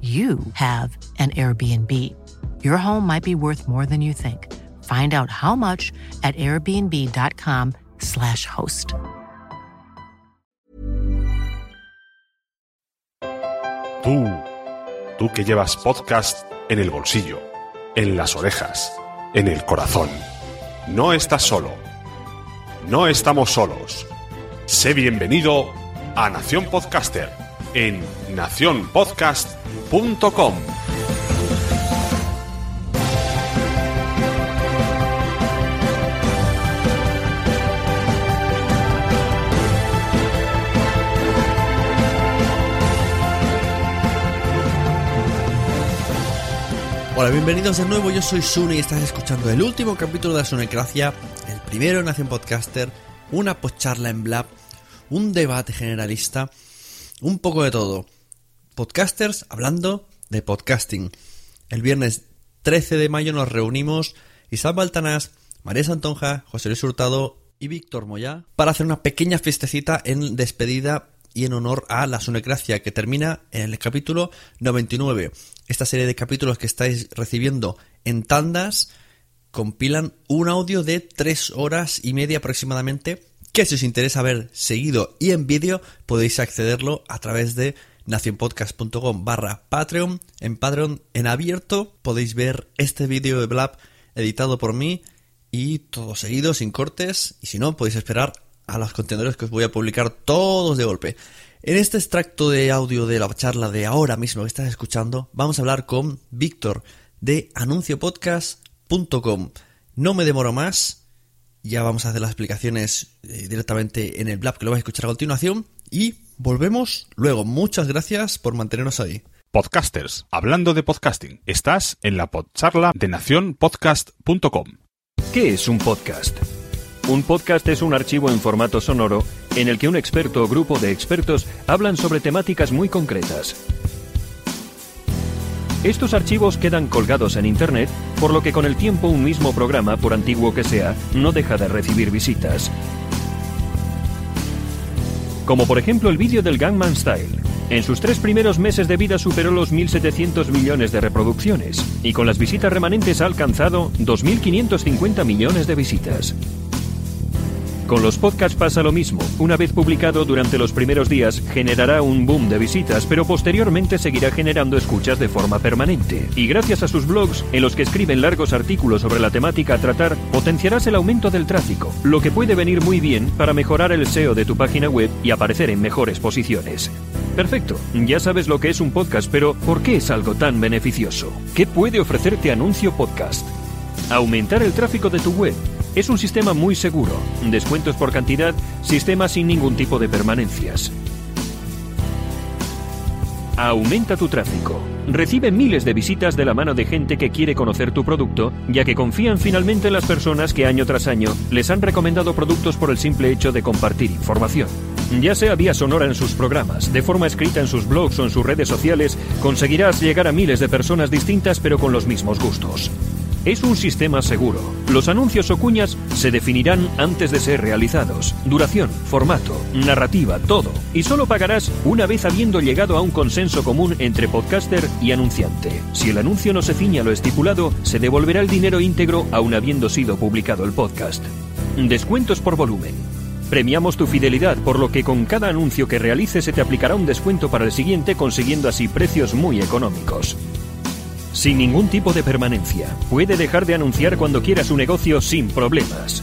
you have an Airbnb. Your home might be worth more than you think. Find out how much at airbnb.com/slash host. Tú, tú que llevas podcast en el bolsillo, en las orejas, en el corazón. No estás solo. No estamos solos. Sé bienvenido a Nación Podcaster en nacionpodcast.com. Hola, bienvenidos de nuevo, yo soy Sune y estás escuchando el último capítulo de la Sunecracia, el primero en Nación Podcaster, una postcharla en Blab, un debate generalista, un poco de todo. Podcasters hablando de podcasting. El viernes 13 de mayo nos reunimos Isabel Baltanás, María Santonja, José Luis Hurtado y Víctor Moya para hacer una pequeña fiestecita en despedida y en honor a la Sunecracia que termina en el capítulo 99. Esta serie de capítulos que estáis recibiendo en tandas compilan un audio de 3 horas y media aproximadamente si os interesa ver seguido y en vídeo podéis accederlo a través de nacionpodcast.com barra Patreon. En Patreon en abierto podéis ver este vídeo de Blab editado por mí y todo seguido, sin cortes. Y si no, podéis esperar a los contenedores que os voy a publicar todos de golpe. En este extracto de audio de la charla de ahora mismo que estás escuchando, vamos a hablar con Víctor de anunciopodcast.com. No me demoro más, ya vamos a hacer las explicaciones eh, directamente en el blab que lo vais a escuchar a continuación y volvemos luego. Muchas gracias por mantenernos ahí. Podcasters, hablando de podcasting, estás en la podcharla de nacionpodcast.com. ¿Qué es un podcast? Un podcast es un archivo en formato sonoro en el que un experto o grupo de expertos hablan sobre temáticas muy concretas. Estos archivos quedan colgados en Internet, por lo que con el tiempo un mismo programa, por antiguo que sea, no deja de recibir visitas. Como por ejemplo el vídeo del Gangman Style. En sus tres primeros meses de vida superó los 1.700 millones de reproducciones y con las visitas remanentes ha alcanzado 2.550 millones de visitas. Con los podcasts pasa lo mismo. Una vez publicado durante los primeros días, generará un boom de visitas, pero posteriormente seguirá generando escuchas de forma permanente. Y gracias a sus blogs, en los que escriben largos artículos sobre la temática a tratar, potenciarás el aumento del tráfico, lo que puede venir muy bien para mejorar el SEO de tu página web y aparecer en mejores posiciones. Perfecto, ya sabes lo que es un podcast, pero ¿por qué es algo tan beneficioso? ¿Qué puede ofrecerte Anuncio Podcast? Aumentar el tráfico de tu web es un sistema muy seguro, descuentos por cantidad, sistema sin ningún tipo de permanencias. Aumenta tu tráfico. Recibe miles de visitas de la mano de gente que quiere conocer tu producto, ya que confían finalmente en las personas que año tras año les han recomendado productos por el simple hecho de compartir información. Ya sea vía sonora en sus programas, de forma escrita en sus blogs o en sus redes sociales, conseguirás llegar a miles de personas distintas pero con los mismos gustos. Es un sistema seguro. Los anuncios o cuñas se definirán antes de ser realizados. Duración, formato, narrativa, todo. Y solo pagarás una vez habiendo llegado a un consenso común entre podcaster y anunciante. Si el anuncio no se ciña a lo estipulado, se devolverá el dinero íntegro aún habiendo sido publicado el podcast. Descuentos por volumen. Premiamos tu fidelidad, por lo que con cada anuncio que realices se te aplicará un descuento para el siguiente, consiguiendo así precios muy económicos sin ningún tipo de permanencia. Puede dejar de anunciar cuando quiera su negocio sin problemas.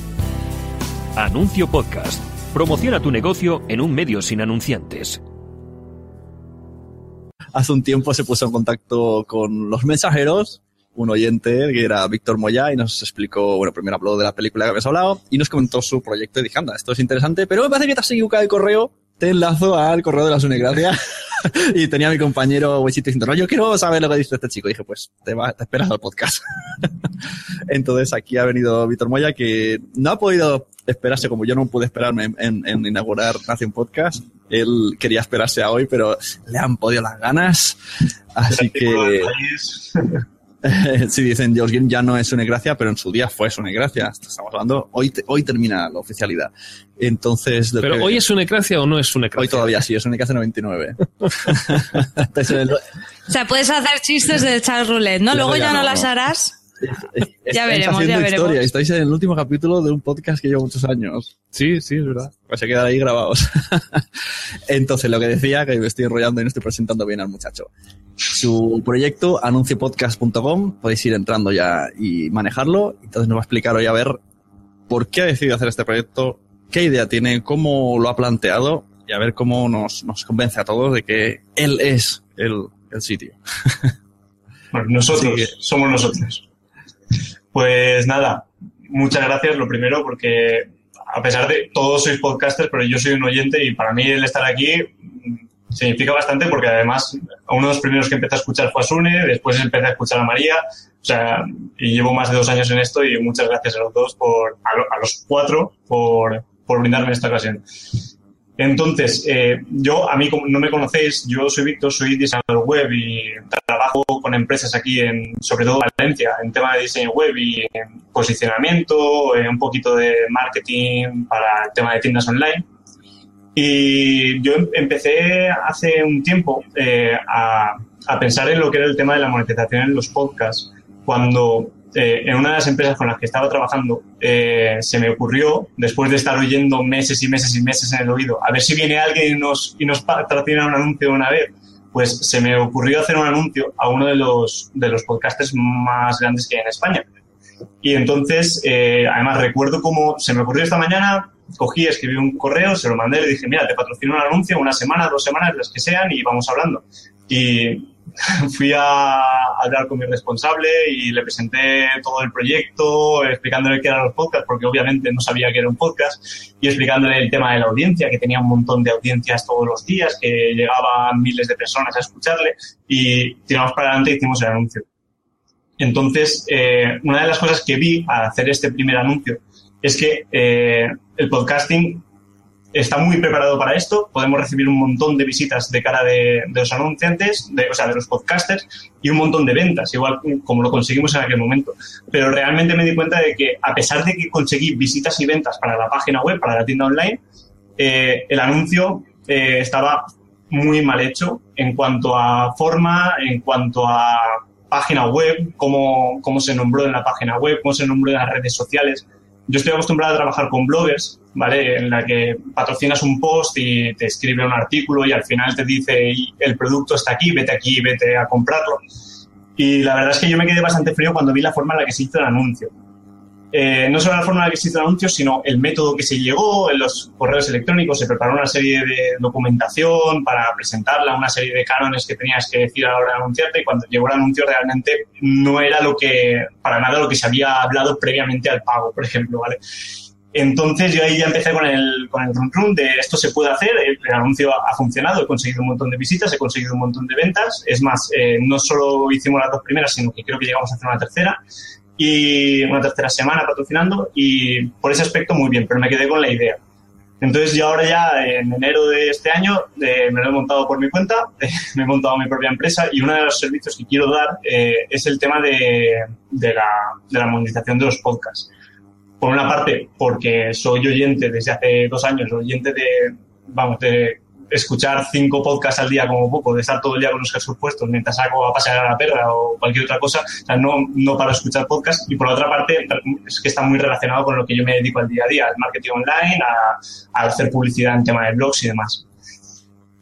Anuncio Podcast. Promociona tu negocio en un medio sin anunciantes. Hace un tiempo se puso en contacto con los mensajeros, un oyente que era Víctor Moya y nos explicó, bueno, primero habló de la película que habías hablado y nos comentó su proyecto y dije, anda, esto es interesante, pero me parece que te has equivocado el correo, te enlazo al correo de la Sunecracia y tenía a mi compañero Wechito diciendo, no, yo quiero saber lo que dice este chico. Y dije, pues te, va, te esperas al podcast. Entonces aquí ha venido Víctor Moya que no ha podido esperarse como yo no pude esperarme en, en, inaugurar Nación Podcast. Él quería esperarse a hoy, pero le han podido las ganas. Así que... si dicen George ya no es una gracia, pero en su día fue una gracia. Estamos hablando, hoy, hoy termina la oficialidad. Entonces. ¿Pero hoy es una gracia o no es una gracia? Hoy todavía sí, es una gracia 99. o sea, puedes hacer chistes de Charles Roulette, ¿no? Luego ya, no, las harás. ya veremos, ya veremos. Historia. Estáis en el último capítulo de un podcast que lleva muchos años. Sí, sí, es verdad. Pues se quedan ahí grabados. Entonces, lo que decía, que me estoy enrollando y no estoy presentando bien al muchacho. Su proyecto, anunciopodcast.com, podéis ir entrando ya y manejarlo. Entonces nos va a explicar hoy a ver por qué ha decidido hacer este proyecto, qué idea tiene, cómo lo ha planteado y a ver cómo nos, nos convence a todos de que él es el, el sitio. Bueno, nosotros, somos nosotros. Pues nada, muchas gracias, lo primero, porque a pesar de todos sois podcasters, pero yo soy un oyente y para mí el estar aquí significa bastante porque además uno de los primeros que empecé a escuchar fue a después empecé a escuchar a María, o sea, y llevo más de dos años en esto y muchas gracias a los dos, por, a, los cuatro, por, por brindarme esta ocasión. Entonces, eh, yo, a mí como no me conocéis, yo soy Víctor, soy diseñador web y trabajo con empresas aquí en, sobre todo en Valencia, en tema de diseño web y en posicionamiento, en un poquito de marketing para el tema de tiendas online. Y yo empecé hace un tiempo eh, a, a pensar en lo que era el tema de la monetización en los podcasts, cuando eh, en una de las empresas con las que estaba trabajando, eh, se me ocurrió, después de estar oyendo meses y meses y meses en el oído, a ver si viene alguien y nos, y nos patrocina un anuncio una vez, pues se me ocurrió hacer un anuncio a uno de los, de los podcasters más grandes que hay en España. Y entonces, eh, además recuerdo cómo se me ocurrió esta mañana, cogí, escribí un correo, se lo mandé, le dije, mira, te patrocino un anuncio, una semana, dos semanas, las que sean, y vamos hablando. Y fui a hablar con mi responsable y le presenté todo el proyecto, explicándole qué eran los podcasts, porque obviamente no sabía que era un podcast, y explicándole el tema de la audiencia, que tenía un montón de audiencias todos los días, que llegaban miles de personas a escucharle, y tiramos para adelante y hicimos el anuncio. Entonces, eh, una de las cosas que vi al hacer este primer anuncio es que eh, el podcasting está muy preparado para esto. Podemos recibir un montón de visitas de cara de, los anunciantes, de, o sea, de los podcasters, y un montón de ventas, igual como lo conseguimos en aquel momento. Pero realmente me di cuenta de que, a pesar de que conseguí visitas y ventas para la página web, para la tienda online, eh, el anuncio eh, estaba muy mal hecho en cuanto a forma, en cuanto a página web, cómo, cómo se nombró en la página web, cómo se nombró en las redes sociales. Yo estoy acostumbrado a trabajar con bloggers ¿vale? En la que patrocinas un post y te escribe un artículo y al final te dice el producto está aquí, vete aquí, vete a comprarlo. Y la verdad es que yo me quedé bastante frío cuando vi la forma en la que se hizo el anuncio. Eh, no solo la forma en la que se hizo el anuncio, sino el método que se llegó, en los correos electrónicos, se preparó una serie de documentación para presentarla, una serie de cánones que tenías que decir a la hora de anunciarte, y cuando llegó el anuncio realmente no era lo que, para nada lo que se había hablado previamente al pago, por ejemplo, ¿vale? Entonces yo ahí ya empecé con el, con el run run de esto se puede hacer, el, anuncio ha, funcionado, he conseguido un montón de visitas, he conseguido un montón de ventas, es más, eh, no solo hicimos las dos primeras, sino que creo que llegamos a hacer una tercera y una tercera semana patrocinando y por ese aspecto muy bien, pero me quedé con la idea. Entonces yo ahora ya en enero de este año eh, me lo he montado por mi cuenta, me he montado mi propia empresa y uno de los servicios que quiero dar eh, es el tema de, de, la, de la monetización de los podcasts. Por una parte, porque soy oyente desde hace dos años, oyente de, vamos, de escuchar cinco podcasts al día como poco, de estar todo el día con los cascos puestos mientras saco a pasear a la perra o cualquier otra cosa, o sea, no, no para escuchar podcasts. Y por otra parte, es que está muy relacionado con lo que yo me dedico al día a día, al marketing online, a, hacer publicidad en tema de blogs y demás.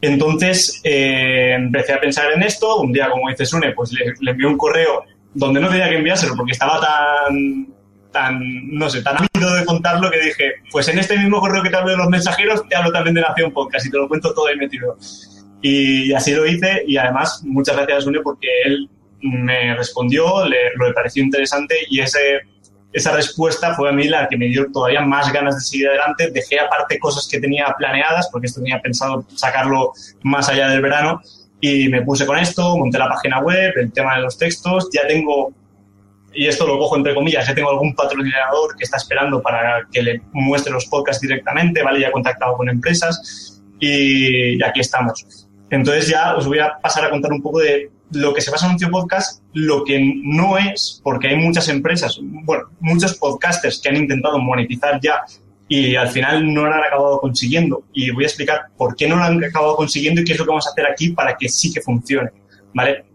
Entonces, eh, empecé a pensar en esto. Un día, como dice Sune, pues le, le envié un correo donde no tenía que enviárselo porque estaba tan tan, no sé, tan ávido de contarlo que dije, pues en este mismo correo que te hablo de los mensajeros, te hablo también de Nación Podcast y te lo cuento todo ahí metido. Y así lo hice y además muchas gracias a Sune porque él me respondió, le, le pareció interesante y ese, esa respuesta fue a mí la que me dio todavía más ganas de seguir adelante. Dejé aparte cosas que tenía planeadas, porque esto tenía pensado sacarlo más allá del verano, y me puse con esto, monté la página web, el tema de los textos, ya tengo y esto lo cojo entre comillas, ya tengo algún patrocinador que está esperando para que le muestre los podcasts directamente, ¿vale? Ya he contactado con empresas y, aquí estamos. Entonces ya os voy a pasar a contar un poco de lo que se pasa en un tío podcast, lo que no es, porque hay muchas empresas, bueno, muchos podcasters que han intentado monetizar ya y al final no lo han acabado consiguiendo. Y voy a explicar por qué no lo han acabado consiguiendo y qué es lo que vamos a hacer aquí para que sí que funcione, ¿vale?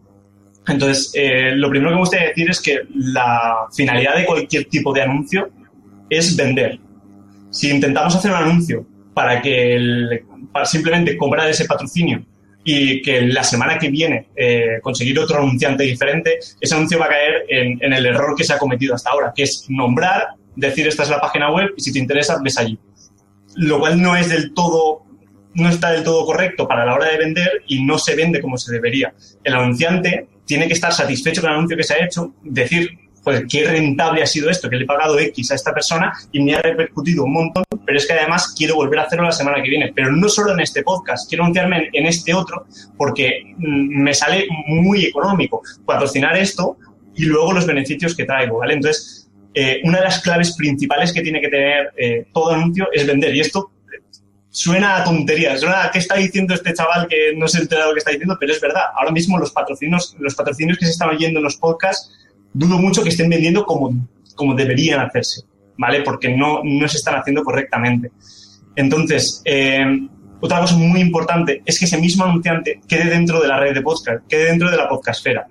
Entonces, eh, lo primero que me gustaría decir es que la finalidad de cualquier tipo de anuncio es vender. Si intentamos hacer un anuncio para que simplemente comprar ese patrocinio y que la semana que viene eh, conseguir otro anunciante diferente, ese anuncio va a caer en, en, el error que se ha cometido hasta ahora, que es nombrar, decir esta es la página web y si te interesa, ves allí. Lo cual no es del todo, no está del todo correcto para la hora de vender y no se vende como se debería. El anunciante tiene que estar satisfecho con el anuncio que se ha hecho, decir, qué rentable ha sido esto, que le he pagado X a esta persona y me ha repercutido un montón, pero es que además quiero volver a hacerlo la semana que viene, pero no solo en este podcast, quiero anunciarme en, este otro porque mm, me sale muy económico patrocinar esto y luego los beneficios que traigo, ¿vale? Entonces, eh, una de las claves principales que tiene que tener eh, todo anuncio es vender y esto suena a tonterías, suena a qué está diciendo este chaval que no se ha enterado lo que está diciendo, pero es verdad. Ahora mismo los patrocinios, los patrocinios que se están oyendo en los podcasts, dudo mucho que estén vendiendo como, como deberían hacerse, ¿vale? Porque no, no se están haciendo correctamente. Entonces, eh, otra cosa muy importante es que ese mismo anunciante quede dentro de la red de podcast, quede dentro de la podcastfera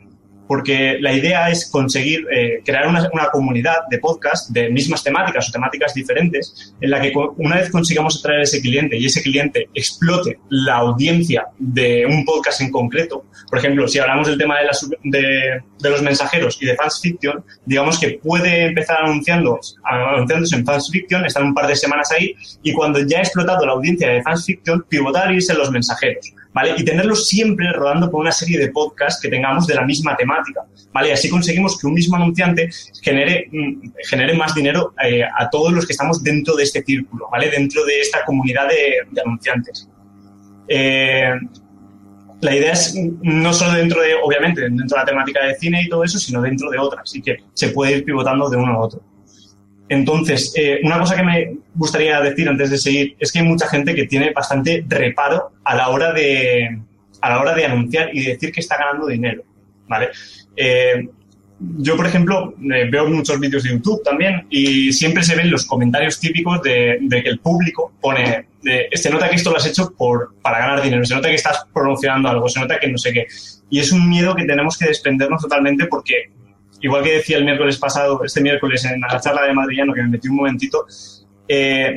porque la idea es conseguir eh, crear una, comunidad de podcast de mismas temáticas o temáticas diferentes, en la que una vez consigamos atraer a ese cliente y ese cliente explote la audiencia de un podcast en concreto, por ejemplo, si hablamos del tema de, de, los mensajeros y de fans fiction, digamos que puede empezar anunciando, anunciándose en fans fiction, estar un par de semanas ahí, y cuando ya ha explotado la audiencia de fans fiction, pivotar y irse en los mensajeros. ¿Vale? Y tenerlos siempre rodando por una serie de podcasts que tengamos de la misma temática, ¿vale? Y así conseguimos que un mismo anunciante genere, mm, genere más dinero eh, a todos los que estamos dentro de este círculo, ¿vale? Dentro de esta comunidad de, anunciantes. Eh, la idea es no solo dentro de, obviamente, dentro de la temática de cine y todo eso, sino dentro de otras. Así que se puede ir pivotando de uno a otro. Entonces, eh, una cosa que me gustaría decir antes de seguir es que hay mucha gente que tiene bastante reparo a la hora de, a la hora de anunciar y decir que está ganando dinero, ¿vale? Eh, yo, por ejemplo, eh, veo muchos vídeos de YouTube también y siempre se ven los comentarios típicos de, que el público pone, se nota que esto lo has hecho por, para ganar dinero, se nota que estás promocionando algo, se nota que no sé qué. Y es un miedo que tenemos que desprendernos totalmente porque igual que decía el miércoles pasado, este miércoles en la charla de Madrillano, que me metí un momentito, eh,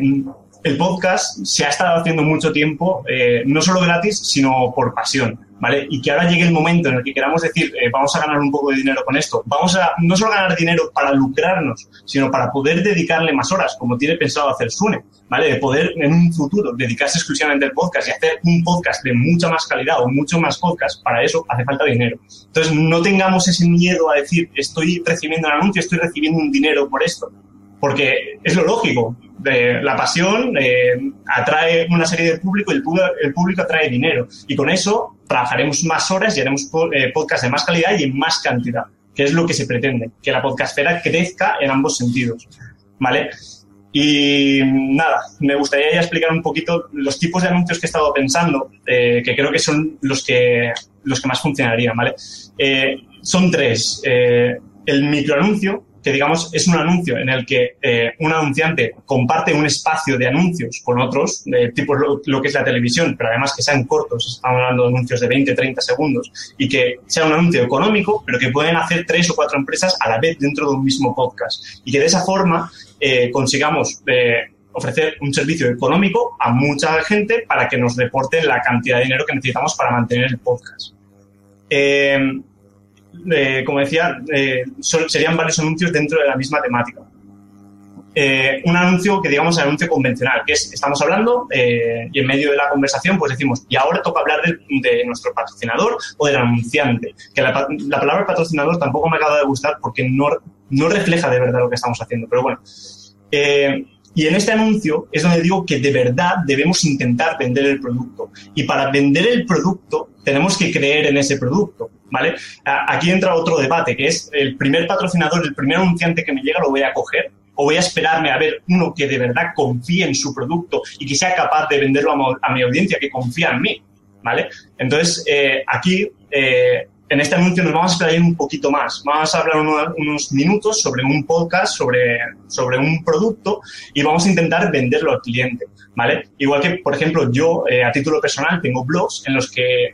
el podcast se ha estado haciendo mucho tiempo, eh, no solo gratis, sino por pasión, ¿vale? Y que ahora llegue el momento en el que queramos decir, eh, vamos a ganar un poco de dinero con esto, vamos a no solo ganar dinero para lucrarnos, sino para poder dedicarle más horas, como tiene pensado hacer Sune, ¿vale? De poder en un futuro dedicarse exclusivamente al podcast y hacer un podcast de mucha más calidad o mucho más podcast, para eso hace falta dinero. Entonces, no tengamos ese miedo a decir, estoy recibiendo un anuncio, estoy recibiendo un dinero por esto porque es lo lógico. la pasión eh, atrae una serie de público y el el público atrae dinero. Y con eso trabajaremos más horas y haremos eh, podcast de más calidad y en más cantidad, que es lo que se pretende, que la podcastera crezca en ambos sentidos. ¿Vale? Y nada, me gustaría ya explicar un poquito los tipos de anuncios que he estado pensando, eh, que creo que son los que, los que más funcionarían, ¿vale? son tres. el microanuncio, que digamos es un anuncio en el que eh, un anunciante comparte un espacio de anuncios con otros, de tipo lo, que es la televisión, pero además que sean cortos, estamos hablando de anuncios de 20, 30 segundos, y que sea un anuncio económico, pero que pueden hacer tres o cuatro empresas a la vez dentro de un mismo podcast. Y que de esa forma eh, consigamos eh, ofrecer un servicio económico a mucha gente para que nos reporten la cantidad de dinero que necesitamos para mantener el podcast. Como decía, eh, serían varios anuncios dentro de la misma temática. Eh, un anuncio que digamos el anuncio convencional, que es, estamos hablando y en medio de la conversación pues decimos, y ahora toca hablar de, nuestro patrocinador o del anunciante, que la, palabra patrocinador tampoco me acaba de gustar porque no, no refleja de verdad lo que estamos haciendo, pero bueno. Y en este anuncio es donde digo que de verdad debemos intentar vender el producto. Y para vender el producto tenemos que creer en ese producto. ¿vale? Aquí entra otro debate, que es el primer patrocinador, el primer anunciante que me llega, lo voy a coger o voy a esperarme a ver uno que de verdad confíe en su producto y que sea capaz de venderlo a, mi audiencia, que confía en mí, ¿vale? Entonces, eh, aquí, eh, en este anuncio nos vamos a explayar un poquito más. Vamos a hablar unos minutos sobre un podcast, sobre, sobre un producto y vamos a intentar venderlo al cliente, ¿vale? Igual que, por ejemplo, yo, eh, a título personal, tengo blogs en los que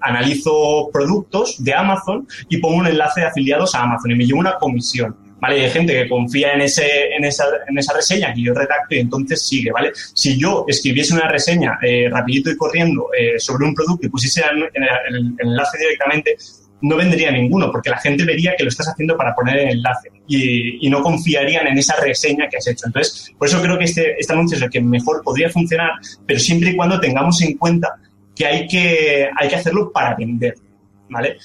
analizo productos de Amazon y pongo un enlace de afiliados a Amazon y me llevo una comisión. ¿Vale? hay gente que confía en, ese, en, esa, en esa reseña que yo redacto y entonces sigue, ¿vale? Si yo escribiese una reseña eh, rapidito y corriendo eh, sobre un producto y pusiese el, enlace directamente, no vendría ninguno, porque la gente vería que lo estás haciendo para poner el enlace y, y, no confiarían en esa reseña que has hecho. Entonces, por eso creo que este, este anuncio es el que mejor podría funcionar, pero siempre y cuando tengamos en cuenta que hay que, hay que hacerlo para vender, ¿vale?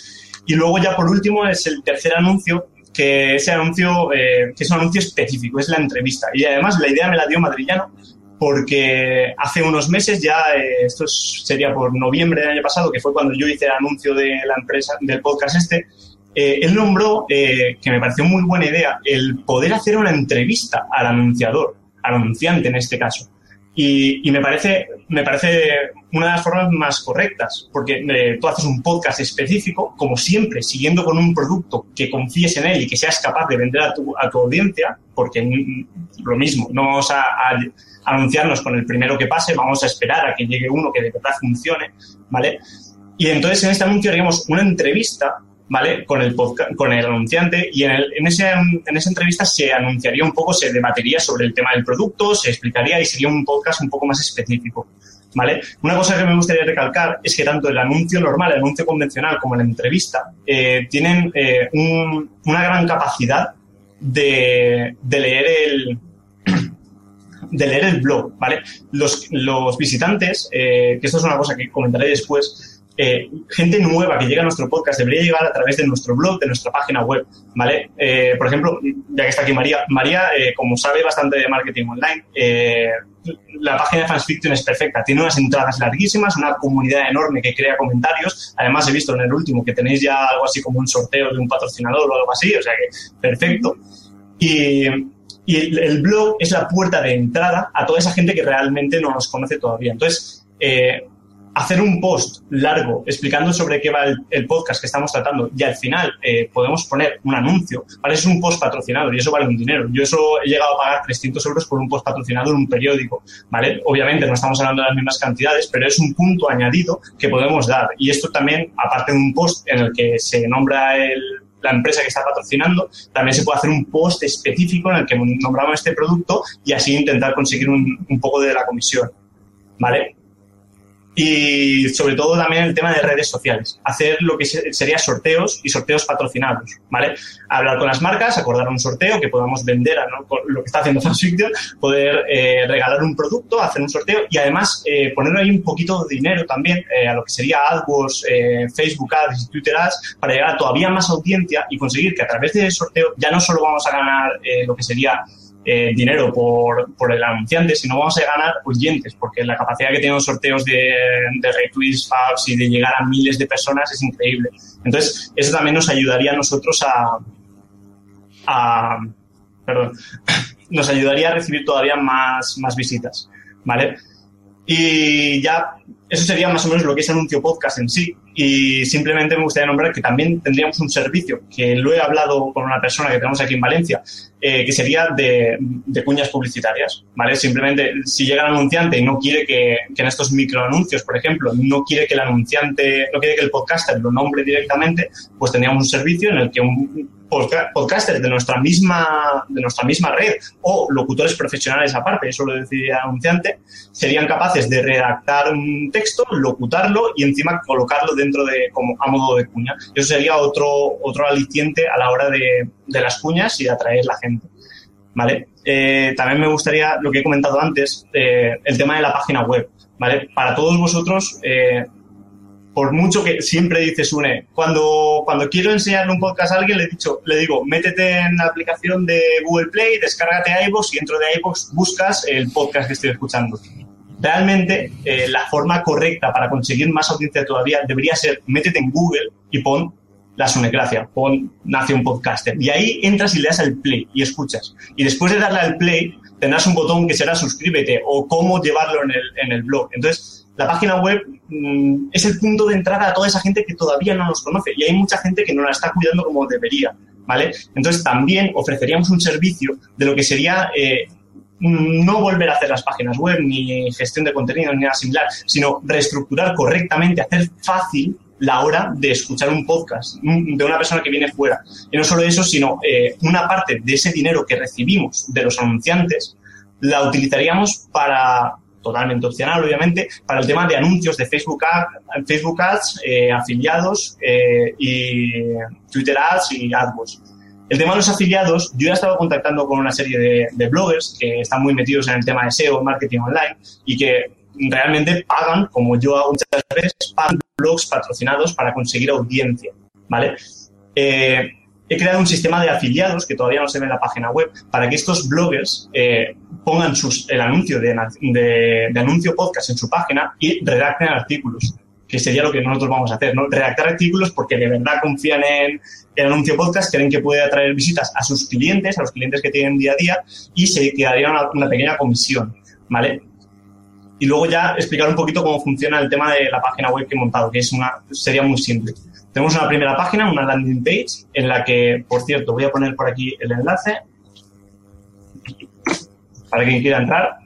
Y luego ya por último es el tercer anuncio, que ese anuncio, eh, que es un anuncio específico, es la entrevista. Y además la idea me la dio Madrillano, porque hace unos meses ya, eh, esto sería por noviembre del año pasado, que fue cuando yo hice el anuncio de la empresa, del podcast este, eh, él nombró, que me pareció muy buena idea, el poder hacer una entrevista al anunciador, al anunciante en este caso. Y, me, parece, me parece una de las formas más correctas, porque eh, tú haces un podcast específico, como siempre, siguiendo con un producto que confíes en él y que seas capaz de vender a tu, a tu audiencia, porque lo mismo, no vamos a, anunciarnos con el primero que pase, vamos a esperar a que llegue uno que de verdad funcione, ¿vale? Y entonces en este anuncio haríamos una entrevista ¿vale? Con el, con el anunciante y en, el, en, ese, en esa entrevista se anunciaría un poco, se debatería sobre el tema del producto, se explicaría y sería un podcast un poco más específico. ¿Vale? Una cosa que me gustaría recalcar es que tanto el anuncio normal, el anuncio convencional como la entrevista eh, tienen eh, una gran capacidad de, de, leer el de leer el blog, ¿vale? Los, los visitantes, eh, que esto es una cosa que comentaré después, eh, gente nueva que llega a nuestro podcast debería llegar a través de nuestro blog, de nuestra página web, ¿vale? Eh, por ejemplo, ya que está aquí María, María, eh, como sabe bastante de marketing online, la página de Fansfiction es perfecta, tiene unas entradas larguísimas, una comunidad enorme que crea comentarios, además he visto en el último que tenéis ya algo así como un sorteo de un patrocinador o algo así, o sea que perfecto. Y, el, blog es la puerta de entrada a toda esa gente que realmente no nos conoce todavía. Entonces, hacer un post largo explicando sobre qué va el, podcast que estamos tratando y al final eh, podemos poner un anuncio, ¿vale? Es un post patrocinado y eso vale un dinero. Yo eso he llegado a pagar 300 euros por un post patrocinado en un periódico, ¿vale? Obviamente no estamos hablando de las mismas cantidades, pero es un punto añadido que podemos dar. Y esto también, aparte de un post en el que se nombra la empresa que está patrocinando, también se puede hacer un post específico en el que nombramos este producto y así intentar conseguir un, un poco de la comisión. ¿Vale? Y sobre todo también el tema de redes sociales, hacer lo que sería sorteos y sorteos patrocinados, ¿vale? Hablar con las marcas, acordar un sorteo que podamos vender a lo que está haciendo Fiction, poder eh, regalar un producto, hacer un sorteo y además eh, poner ahí un poquito de dinero también eh, a lo que sería AdWords, Facebook Ads y Twitter Ads para llegar a todavía más audiencia y conseguir que a través de ese sorteo ya no solo vamos a ganar lo que sería eh, dinero por, por, el anunciante, sino vamos a ganar oyentes, porque la capacidad que tienen los sorteos de, de retweets, faps y de llegar a miles de personas es increíble. Entonces, eso también nos ayudaría a nosotros a, perdón, nos ayudaría a recibir todavía más, más visitas, ¿vale? Y ya, eso sería más o menos lo que es anuncio podcast en sí. Y simplemente me gustaría nombrar que también tendríamos un servicio, que lo he hablado con una persona que tenemos aquí en Valencia, eh, que sería de, cuñas publicitarias, ¿vale? Simplemente, si llega el anunciante y no quiere que, que en estos microanuncios, por ejemplo, no quiere que el anunciante, no quiere que el podcaster lo nombre directamente, pues tendríamos un servicio en el que un, podcasters de nuestra misma de nuestra misma red o locutores profesionales aparte, eso lo decía el anunciante, serían capaces de redactar un texto, locutarlo y encima colocarlo dentro de como a modo de cuña. Eso sería otro otro aliciente a la hora de, de las cuñas y de atraer la gente. ¿Vale? Eh, también me gustaría, lo que he comentado antes, eh, el tema de la página web. ¿Vale? Para todos vosotros, eh, por mucho que siempre dices une, cuando, cuando quiero enseñarle un podcast a alguien, le, he dicho, le digo, métete en la aplicación de Google Play, descárgate iVoox y dentro de iVoox buscas el podcast que estoy escuchando. Realmente, eh, la forma correcta para conseguir más audiencia todavía debería ser métete en Google y pon la sonecracia, pon Nace un podcaster. Y ahí entras y le das al play y escuchas. Y después de darle al play, tendrás un botón que será suscríbete o cómo llevarlo en el, en el blog. Entonces, la página web mm, es el punto de entrada a toda esa gente que todavía no nos conoce y hay mucha gente que no la está cuidando como debería, ¿vale? Entonces también ofreceríamos un servicio de lo que sería eh, no volver a hacer las páginas web ni gestión de contenido ni nada similar, sino reestructurar correctamente, hacer fácil la hora de escuchar un podcast de una persona que viene fuera. Y no solo eso, sino eh, una parte de ese dinero que recibimos de los anunciantes la utilizaríamos para totalmente opcional, obviamente, para el tema de anuncios de Facebook, Ads, Facebook Ads eh, afiliados eh, y Twitter Ads y AdWords. El tema de los afiliados, yo ya he estado contactando con una serie de, de, bloggers que están muy metidos en el tema de SEO, marketing online, y que realmente pagan, como yo hago muchas veces, pagan blogs patrocinados para conseguir audiencia, ¿vale? Eh, he creado un sistema de afiliados que todavía no se ve en la página web para que estos bloggers eh, pongan sus, el anuncio de, anuncio podcast en su página y redacten artículos, que sería lo que nosotros vamos a hacer, ¿no? Redactar artículos porque de verdad confían en el anuncio podcast, creen que puede atraer visitas a sus clientes, a los clientes que tienen día a día y se quedaría una, una pequeña comisión, ¿vale? Y luego ya explicar un poquito cómo funciona el tema de la página web que he montado, que es una, sería muy simple. Tenemos una primera página, una landing page, en la que, por cierto, voy a poner por aquí el enlace para quien quiera entrar.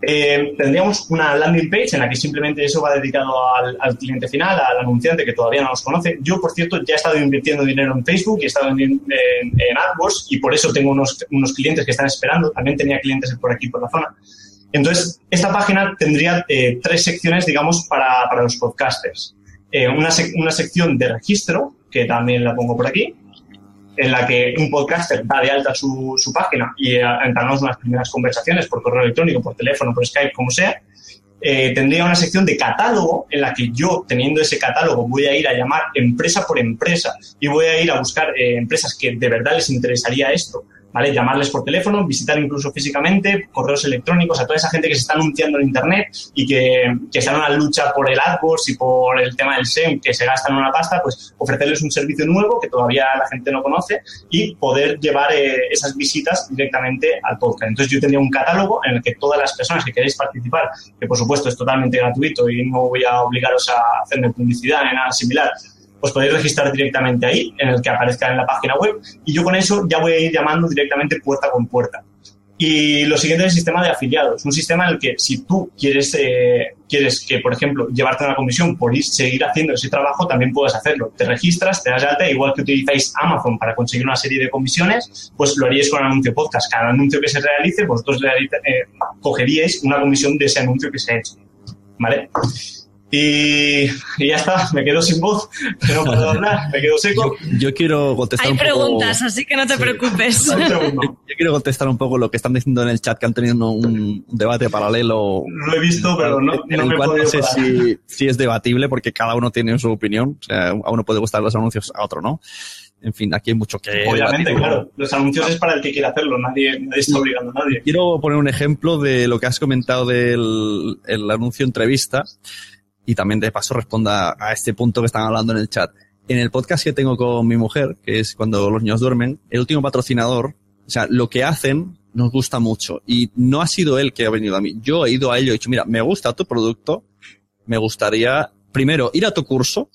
Eh, tendríamos una landing page en la que simplemente eso va dedicado al, al, cliente final, al anunciante que todavía no nos conoce. Yo, por cierto, ya he estado invirtiendo dinero en Facebook y he estado en, en, en AdWords y por eso tengo unos, unos, clientes que están esperando. También tenía clientes por aquí, por la zona. Entonces, esta página tendría eh, tres secciones, digamos, para, para los podcasters. Eh, una, sec una sección de registro, que también la pongo por aquí, en la que un podcaster da de alta su, su página y eh, entablamos unas primeras conversaciones por correo electrónico, por teléfono, por Skype, como sea. Eh, tendría una sección de catálogo en la que yo, teniendo ese catálogo, voy a ir a llamar empresa por empresa y voy a ir a buscar eh, empresas que de verdad les interesaría esto ¿vale? Llamarles por teléfono, visitar incluso físicamente, correos electrónicos, a toda esa gente que se está anunciando en Internet y que, que está en una lucha por el AdWords y por el tema del SEM, que se gastan una pasta, pues ofrecerles un servicio nuevo que todavía la gente no conoce y poder llevar eh, esas visitas directamente al podcast. Entonces yo tendría un catálogo en el que todas las personas que queréis participar, que por supuesto es totalmente gratuito y no voy a obligaros a hacerme publicidad ni nada similar, os podéis registrar directamente ahí, en el que aparezca en la página web, y yo con eso ya voy a ir llamando directamente puerta con puerta. Y lo siguiente es el sistema de afiliados, un sistema en el que si tú quieres, eh, quieres que, por ejemplo, llevarte una comisión por ir, seguir haciendo ese trabajo, también puedes hacerlo. Te registras, te das alta, igual que utilizáis Amazon para conseguir una serie de comisiones, pues lo haríais con anuncio podcast. Cada anuncio que se realice, vosotros eh, cogeríais una comisión de ese anuncio que se ha hecho. ¿Vale? Y, ya está, me quedo sin voz, no puedo hablar, me quedo seco. Yo, quiero contestar Hay preguntas, así que no te preocupes. Yo, quiero contestar un poco lo que están diciendo en el chat, que han tenido un debate paralelo. Lo he visto, pero no, en el cual no sé si, si, es debatible, porque cada uno tiene su opinión. O sea, a uno puede gustar los anuncios, a otro no. En fin, aquí hay mucho que. Obviamente, claro. Los anuncios es para el que quiera hacerlo, nadie, nadie está obligando a nadie. Quiero poner un ejemplo de lo que has comentado del el anuncio entrevista y también de paso responda a este punto que están hablando en el chat. En el podcast que tengo con mi mujer, que es cuando los niños duermen, el último patrocinador, o sea, lo que hacen nos gusta mucho y no ha sido él que ha venido a mí. Yo he ido a él y he dicho, mira, me gusta tu producto, me gustaría primero ir a tu curso,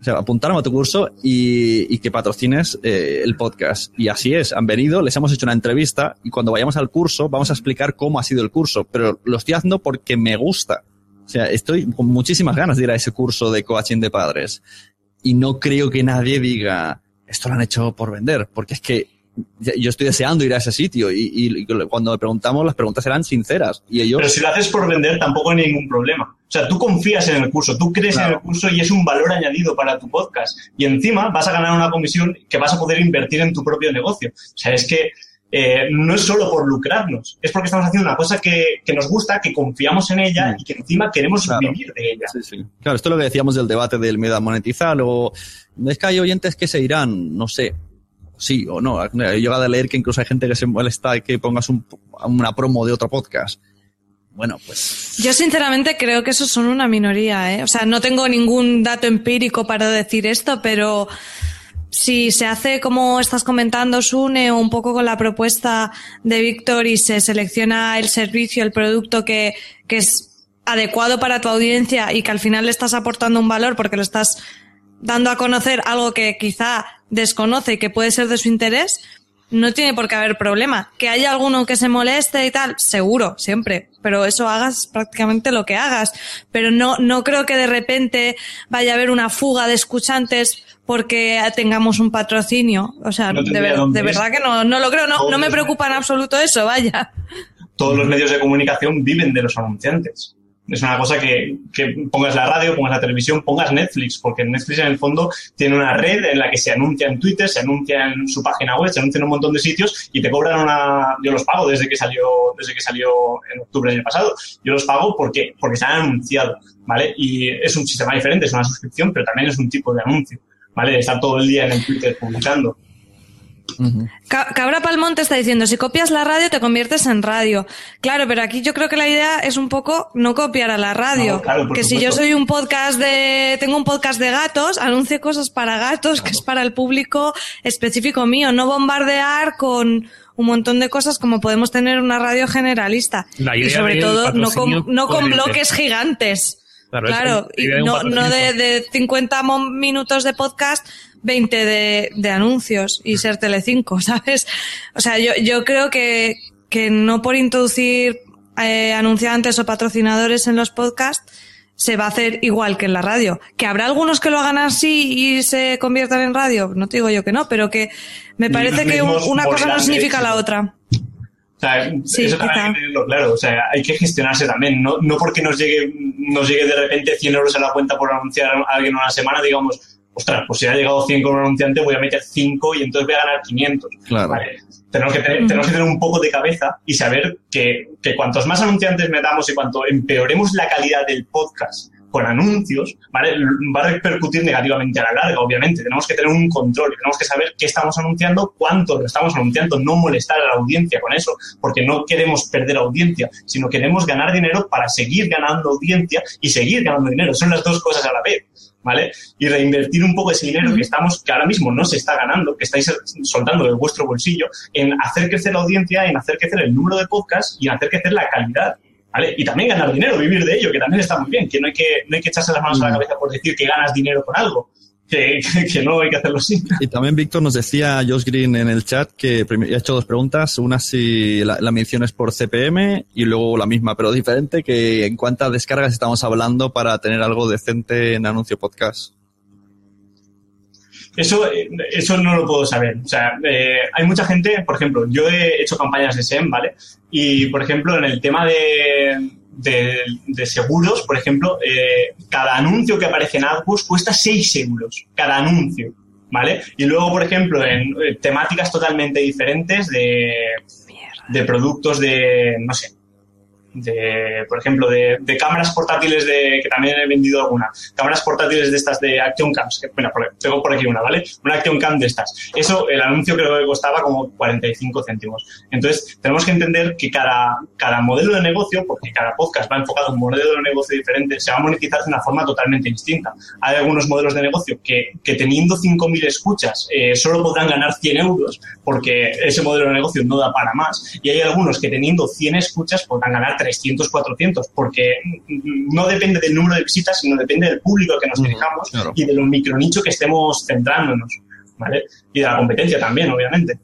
o sea, apuntarme a tu curso y, y que patrocines eh, el podcast. Y así es, han venido, les hemos hecho una entrevista y cuando vayamos al curso vamos a explicar cómo ha sido el curso, pero lo estoy haciendo porque me gusta. O sea, estoy con muchísimas ganas de ir a ese curso de coaching de padres. Y no creo que nadie diga, esto lo han hecho por vender, porque es que yo estoy deseando ir a ese sitio y, y, cuando le preguntamos las preguntas eran sinceras y ellos pero si lo haces por vender tampoco hay ningún problema. O sea tú confías en el curso tú crees en el curso y es un valor añadido para tu podcast. Y encima vas a ganar una comisión que vas a poder invertir en tu propio negocio. O sea es que eh, no es solo por lucrarnos, es porque estamos haciendo una cosa que, que nos gusta, que confiamos en ella y que encima queremos vivir de ella. Sí, sí. Claro, esto es lo que decíamos del debate del miedo a monetizar, o es que hay oyentes que se irán, no sé, sí o no. He llegado a leer que incluso hay gente que se molesta que pongas un, una promo de otro podcast. Bueno, pues. Yo sinceramente creo que esos son una minoría, ¿eh? O sea, no tengo ningún dato empírico para decir esto, pero si se hace como estás comentando, Sune, un poco con la propuesta de Víctor y se selecciona el servicio, el producto que, que es adecuado para tu audiencia y que al final le estás aportando un valor porque lo estás dando a conocer algo que quizá desconoce y que puede ser de su interés, no tiene por qué haber problema. Que haya alguno que se moleste y tal, seguro, siempre. Pero eso hagas prácticamente lo que hagas. Pero no, no creo que de repente vaya a haber una fuga de escuchantes porque tengamos un patrocinio. O sea, de, verdad que no, no lo creo, no, no me preocupa en absoluto eso, vaya. Todos los medios de comunicación viven de los anunciantes. Es una cosa que, que, pongas la radio, pongas la televisión, pongas Netflix, porque Netflix en el fondo tiene una red en la que se anuncia en Twitter, se anuncia en su página web, se anuncia en un montón de sitios y te cobran una. Yo los pago desde que salió, desde que salió en octubre del año pasado. Yo los pago porque, porque se han anunciado, ¿vale? Y es un sistema diferente, es una suscripción, pero también es un tipo de anuncio, ¿vale? Estar todo el día en el Twitter publicando. Cabra Palmonte está diciendo, si copias la radio te conviertes en radio. Claro, pero aquí yo creo que la idea es un poco no copiar a la radio. que si yo soy un podcast de, tengo un podcast de gatos, anuncie cosas para gatos, que es para el público específico mío, no bombardear con un montón de cosas como podemos tener una radio generalista. y sobre todo no con, no con bloques gigantes. Claro, y no, no de, de 50 minutos de podcast 20 de, de anuncios y ser Telecinco, ¿sabes? O sea, yo, yo creo que, que no por introducir eh, anunciantes o patrocinadores en los podcasts se va a hacer igual que en la radio. Que habrá algunos que lo hagan así y se conviertan en radio, no te digo yo que no, pero que me parece que una cosa no significa la otra. O sea, sí, eso también hay que tenerlo claro. O sea, hay que gestionarse también. No, no porque nos llegue, nos llegue de repente 100 euros a la cuenta por anunciar a alguien una semana, digamos, ostras, pues si ha llegado 100 con un anunciante, voy a meter 5 y entonces voy a ganar 500. Claro. Tenemos, que tener, tenemos que tener un poco de cabeza y saber que, que cuantos más anunciantes metamos y cuanto empeoremos la calidad del podcast con anuncios, ¿vale? va a repercutir negativamente a la larga, obviamente. Tenemos que tener un control, tenemos que saber qué estamos anunciando, cuánto lo estamos anunciando, no molestar a la audiencia con eso, porque no queremos perder audiencia, sino queremos ganar dinero para seguir ganando audiencia y seguir ganando dinero. Son las dos cosas a la vez. ¿vale? Y reinvertir un poco ese dinero que estamos, que ahora mismo no se está ganando, que estáis soltando de vuestro bolsillo, en hacer crecer la audiencia, en hacer crecer el número de podcasts y en hacer crecer la calidad. ¿Vale? Y también ganar dinero, vivir de ello, que también está muy bien, que no hay que, no hay que echarse las manos a la cabeza por decir que ganas dinero con algo. que, no hay que hacerlo así. Y también Víctor nos decía, Josh Green en el chat, que ha hecho dos preguntas. Una si la, la mención es por CPM y luego la misma, pero diferente, que en cuántas descargas estamos hablando para tener algo decente en anuncio podcast. Eso, eso no lo puedo saber. O sea, eh, hay mucha gente, por ejemplo, yo he hecho campañas de SEM, ¿vale? Y, por ejemplo, en el tema de, de, seguros, por ejemplo, eh, cada anuncio que aparece en AdWords cuesta 6 euros, cada anuncio, ¿vale? Y luego, por ejemplo, en eh, temáticas totalmente diferentes de, de productos de, no sé, de, por ejemplo, de, de, cámaras portátiles de, que también he vendido alguna, cámaras portátiles de estas de Action Cams, que, bueno, tengo por aquí una, ¿vale? Una Action Cam de estas. Eso, el anuncio creo que costaba como 45 céntimos. Entonces, tenemos que entender que cada, cada modelo de negocio, porque cada podcast va enfocado a un modelo de negocio diferente, se va a monetizar de una forma totalmente distinta. Hay algunos modelos de negocio que, que teniendo 5.000 escuchas, eh, solo podrán ganar 100 euros, porque ese modelo de negocio no da para más. Y hay algunos que teniendo 100 escuchas podrán ganar 300, 400, porque no depende del número de visitas, sino depende del público que nos dirijamos y de los micronicho que estemos centrándonos, ¿vale? Y de la competencia también, obviamente.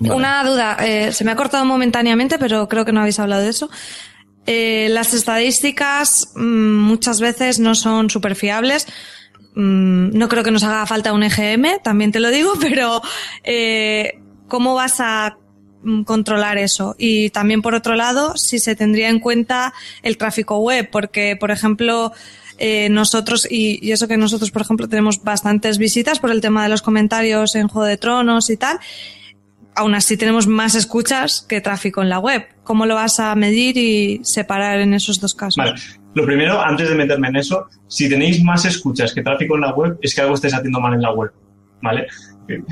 Una duda, eh, se me ha cortado momentáneamente, pero creo que no habéis hablado de eso. Eh, las estadísticas mm, muchas veces no son súper fiables. Mm, no creo que nos haga falta un EGM, también te lo digo, pero eh, ¿cómo vas a controlar eso. Y también, por otro lado, si se tendría en cuenta el tráfico web, porque, por ejemplo, eh, nosotros, y, eso que nosotros, por ejemplo, tenemos bastantes visitas por el tema de los comentarios en Juego de Tronos y tal, aún así tenemos más escuchas que tráfico en la web. ¿Cómo lo vas a medir y separar en esos dos casos? Vale. Lo primero, antes de meterme en eso, si tenéis más escuchas que tráfico en la web, es que algo estáis haciendo mal en la web. ¿Vale?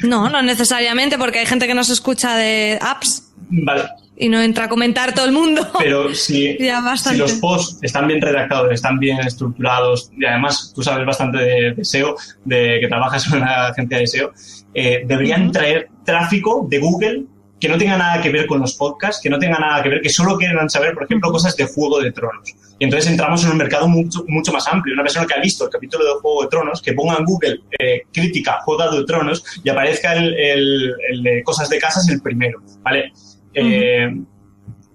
No, no necesariamente, porque hay gente que no se escucha de apps. Vale. Y no entra a comentar todo el mundo. Pero si, si los posts están bien redactados, están bien estructurados, y además tú sabes bastante de, SEO, de que trabajas en una agencia de SEO, eh, deberían traer tráfico de Google que no tenga nada que ver con los podcasts, que no tenga nada que ver, que solo quieran saber, por ejemplo, cosas de Juego de Tronos. Y entonces entramos en un mercado mucho, mucho más amplio. Una persona que ha visto el capítulo de Juego de Tronos, que ponga en Google eh, crítica Juego de Tronos y aparezca el, el, de cosas de casas el primero, ¿vale? Eh,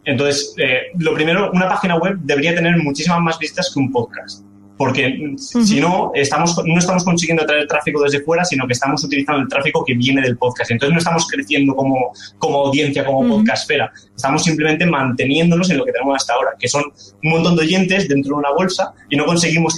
entonces, eh, lo primero, una página web debería tener muchísimas más vistas que un podcast porque si no, estamos, no estamos consiguiendo traer tráfico desde fuera, sino que estamos utilizando el tráfico que viene del podcast. Entonces no estamos creciendo como, como audiencia, como podcastfera. Estamos simplemente manteniéndonos en lo que tenemos hasta ahora, que son un montón de oyentes dentro de una bolsa y no conseguimos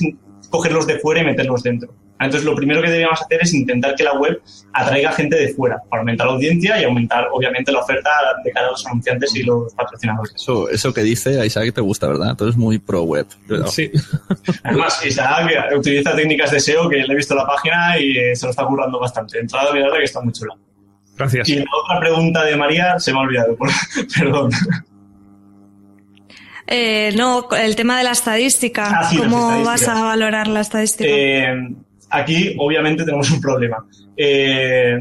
cogerlos de fuera y meterlos dentro. Entonces, lo primero que debemos hacer es intentar que la web atraiga gente de fuera para aumentar la audiencia y aumentar, obviamente, la oferta de cada los anunciantes y los patrocinadores. Eso, eso que dice Isaac te gusta, ¿verdad? Entonces, muy pro web. Sí. Además, Isaac utiliza técnicas de SEO que le he visto la página y eh, se lo está currando bastante. Entrada, mirada que está muy chula. Gracias. Y la otra pregunta de María se me ha olvidado. Perdón. Eh, no, el tema de la estadística. Ah, ¿Cómo vas a valorar la estadística? Eh, aquí, obviamente, tenemos un problema. Eh,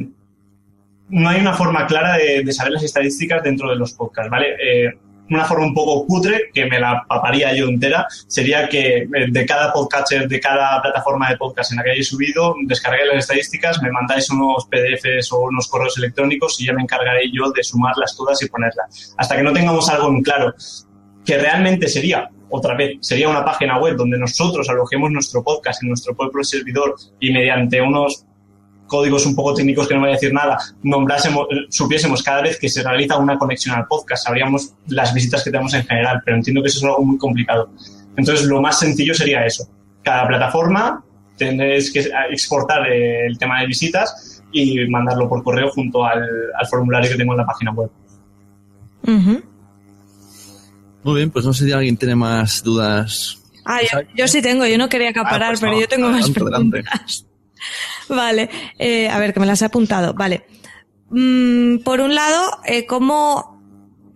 no hay una forma clara de, saber las estadísticas dentro de los podcasts, ¿vale? una forma un poco cutre, que me la paparía yo entera, sería que de cada podcaster, de cada plataforma de podcast en la que hayáis subido, descarguéis las estadísticas, me mandáis unos PDFs o unos correos electrónicos y ya me encargaré yo de sumarlas todas y ponerlas. Hasta que no tengamos algo en claro que realmente sería, otra vez, sería una página web donde nosotros alojemos nuestro podcast en nuestro propio servidor y mediante unos códigos un poco técnicos que no voy a decir nada, nombrásemos, supiésemos cada vez que se realiza una conexión al podcast, sabríamos las visitas que tenemos en general, pero entiendo que eso es algo muy complicado. Entonces, lo más sencillo sería eso. Cada plataforma tendréis que exportar el tema de visitas y mandarlo por correo junto al, formulario que tengo en la página web. Muy bien, pues no sé si alguien tiene más dudas. Ah, yo, sí tengo, yo no quería acaparar, ah, pues pero yo tengo más preguntas. Vale, eh, a ver, que me las he apuntado. Vale. Mm, por un lado, eh, ¿cómo,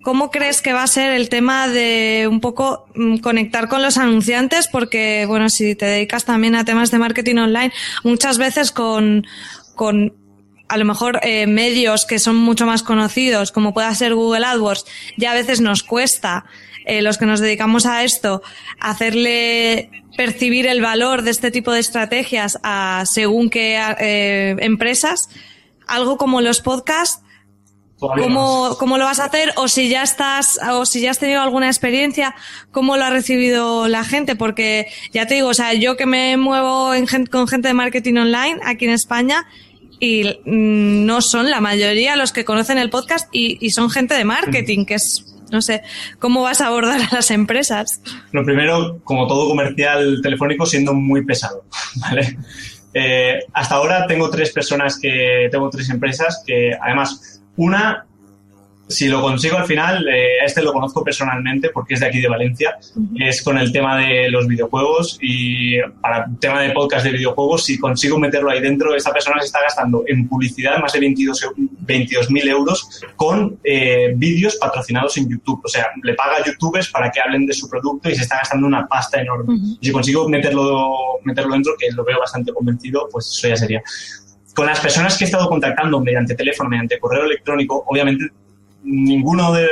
¿cómo crees que va a ser el tema de un poco mm, conectar con los anunciantes? Porque, bueno, si te dedicas también a temas de marketing online, muchas veces con, con a lo mejor eh, medios que son mucho más conocidos, como pueda ser Google AdWords, ya a veces nos cuesta eh, los que nos dedicamos a esto, hacerle percibir el valor de este tipo de estrategias a según qué eh, empresas, algo como los podcasts, ¿cómo, ¿cómo, lo vas a hacer? O si ya estás, o si ya has tenido alguna experiencia, ¿cómo lo ha recibido la gente? Porque ya te digo, o sea, yo que me muevo en, con gente de marketing online aquí en España, y mm, no son la mayoría los que conocen el podcast y, y son gente de marketing, que es no sé, ¿cómo vas a abordar a las empresas? Lo primero, como todo comercial telefónico, siendo muy pesado, ¿vale? Eh, hasta ahora tengo tres personas que, tengo tres empresas que además, una si lo consigo al final, eh, este lo conozco personalmente porque es de aquí de Valencia, es con el tema de los videojuegos y para el tema de podcast de videojuegos, si consigo meterlo ahí dentro, esta persona se está gastando en publicidad más de 22 mil euros con eh, vídeos patrocinados en YouTube. O sea, le paga a youtubers para que hablen de su producto y se está gastando una pasta enorme. Y si consigo meterlo, meterlo dentro, que lo veo bastante convencido, pues eso ya sería. Con las personas que he estado contactando mediante teléfono, mediante correo electrónico, obviamente ninguno de,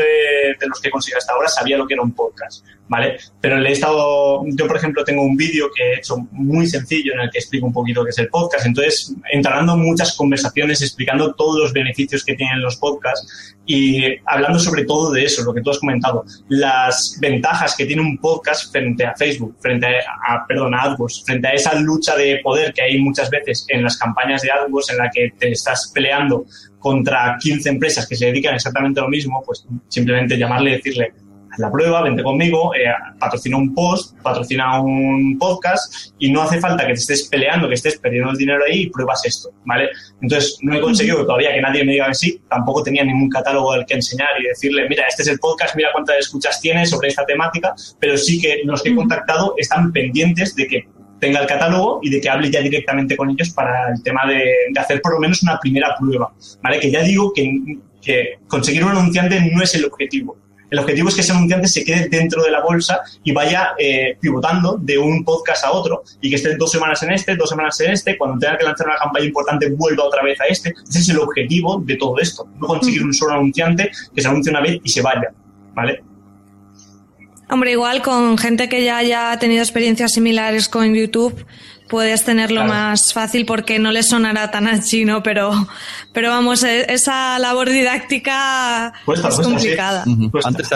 los que consigo hasta ahora sabía lo que era un podcast, ¿vale? Pero le he estado, yo por ejemplo tengo un vídeo que he hecho muy sencillo en el que explico un poquito qué es el podcast, entonces entrando muchas conversaciones explicando todos los beneficios que tienen los podcasts y hablando sobre todo de eso, lo que tú has comentado, las ventajas que tiene un podcast frente a Facebook, frente a, perdón, a AdWords, frente a esa lucha de poder que hay muchas veces en las campañas de AdWords en la que te estás peleando contra 15 empresas que se dedican exactamente a lo mismo, pues simplemente llamarle y decirle, haz la prueba, vente conmigo, eh, patrocina un post, patrocina un podcast y no hace falta que te estés peleando, que estés perdiendo el dinero ahí y pruebas esto, ¿vale? Entonces, no he conseguido todavía que nadie me diga que sí, tampoco tenía ningún catálogo al que enseñar y decirle, mira, este es el podcast, mira cuántas escuchas tienes sobre esta temática, pero sí que los que he contactado están pendientes de que tenga el catálogo y de que hable ya directamente con ellos para el tema de, hacer por lo menos una primera prueba, ¿vale? Que ya digo que, que conseguir un anunciante no es el objetivo. El objetivo es que ese anunciante se quede dentro de la bolsa y vaya eh, pivotando de un podcast a otro y que esté dos semanas en este, dos semanas en este, cuando tenga que lanzar una campaña importante vuelva otra vez a este. Ese es el objetivo de todo esto. No conseguir un solo anunciante que se anuncie una vez y se vaya, ¿vale? Hombre, igual con gente que ya haya tenido experiencias similares con YouTube, puedes tenerlo más fácil porque no le sonará tan a chino, pero, pero vamos, e, esa labor didáctica es complicada. Antes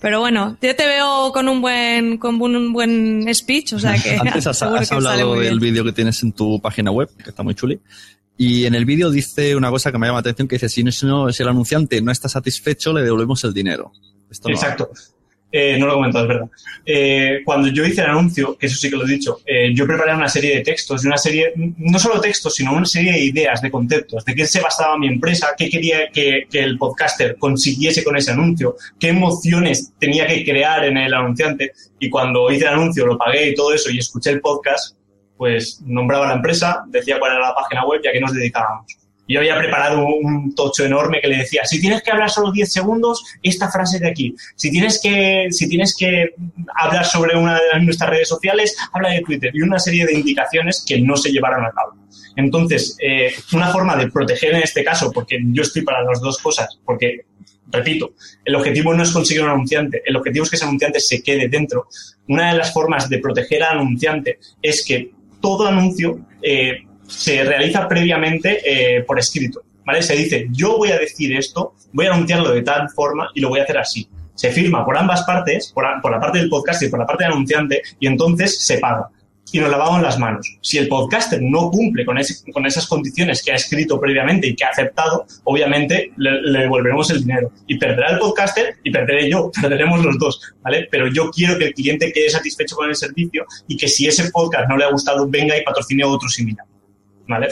Pero bueno, yo te veo con un buen, con un buen speech, o sea que. Antes has, hablado del vídeo que tienes en tu página web, que está muy chuli. Y en el vídeo dice una cosa que me llama la atención, que dice, si, no, si el anunciante no está satisfecho, le devolvemos el dinero. Exacto. Eh, no lo he comentado, es verdad. Eh, cuando yo hice el anuncio, que eso sí que lo he dicho, eh, yo preparé una serie de textos, una serie, no solo textos, sino una serie de ideas, de conceptos, de qué se basaba mi empresa, qué quería que, que, el podcaster consiguiese con ese anuncio, qué emociones tenía que crear en el anunciante. Y cuando hice el anuncio, lo pagué y todo eso, y escuché el podcast, pues nombraba la empresa, decía cuál era la página web y a qué nos dedicábamos yo había preparado un tocho enorme que le decía, si tienes que hablar solo 10 segundos, esta frase de aquí. Si tienes que, si tienes que hablar sobre una de nuestras redes sociales, habla de Twitter. Y una serie de indicaciones que no se llevaron a cabo. Entonces, eh, una forma de proteger en este caso, porque yo estoy para las dos cosas, porque, repito, el objetivo no es conseguir un anunciante, el objetivo es que ese anunciante se quede dentro. Una de las formas de proteger al anunciante es que todo anuncio eh, se realiza previamente eh, por escrito. ¿vale? Se dice, yo voy a decir esto, voy a anunciarlo de tal forma y lo voy a hacer así. Se firma por ambas partes, por, la parte del podcast y por la parte del anunciante, y entonces se paga. Y nos lavamos las manos. Si el podcaster no cumple con, esas condiciones que ha escrito previamente y que ha aceptado, obviamente le, le, devolveremos el dinero. Y perderá el podcaster y perderé yo, perderemos los dos, ¿vale? Pero yo quiero que el cliente quede satisfecho con el servicio y que si ese podcast no le ha gustado, venga y patrocine otro similar. ¿Vale?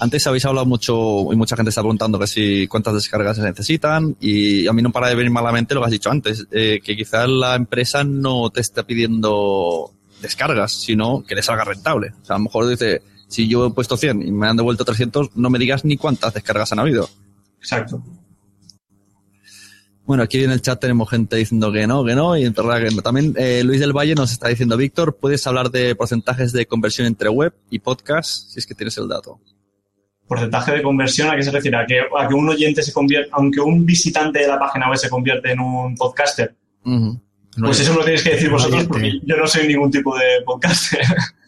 Antes habéis hablado mucho y mucha gente está preguntando que si cuántas descargas se necesitan y a mí no para de venir malamente lo que has dicho antes, eh, que quizás la empresa no te está pidiendo descargas, sino que le salga rentable. O sea, a lo mejor dice, si yo he puesto 100 y me han devuelto 300, no me digas ni cuántas descargas han habido. Exacto. Bueno, aquí en el chat tenemos gente diciendo que no, que no, y en verdad que no. También eh, Luis del Valle nos está diciendo, Víctor, ¿puedes hablar de porcentajes de conversión entre web y podcast, si es que tienes el dato? ¿Porcentaje de conversión a qué se refiere? ¿A que, a que un oyente se convierte, aunque un visitante de la página web se convierte en un podcaster? Pues eso lo tenéis que decir vosotros porque yo no soy ningún tipo de podcaster.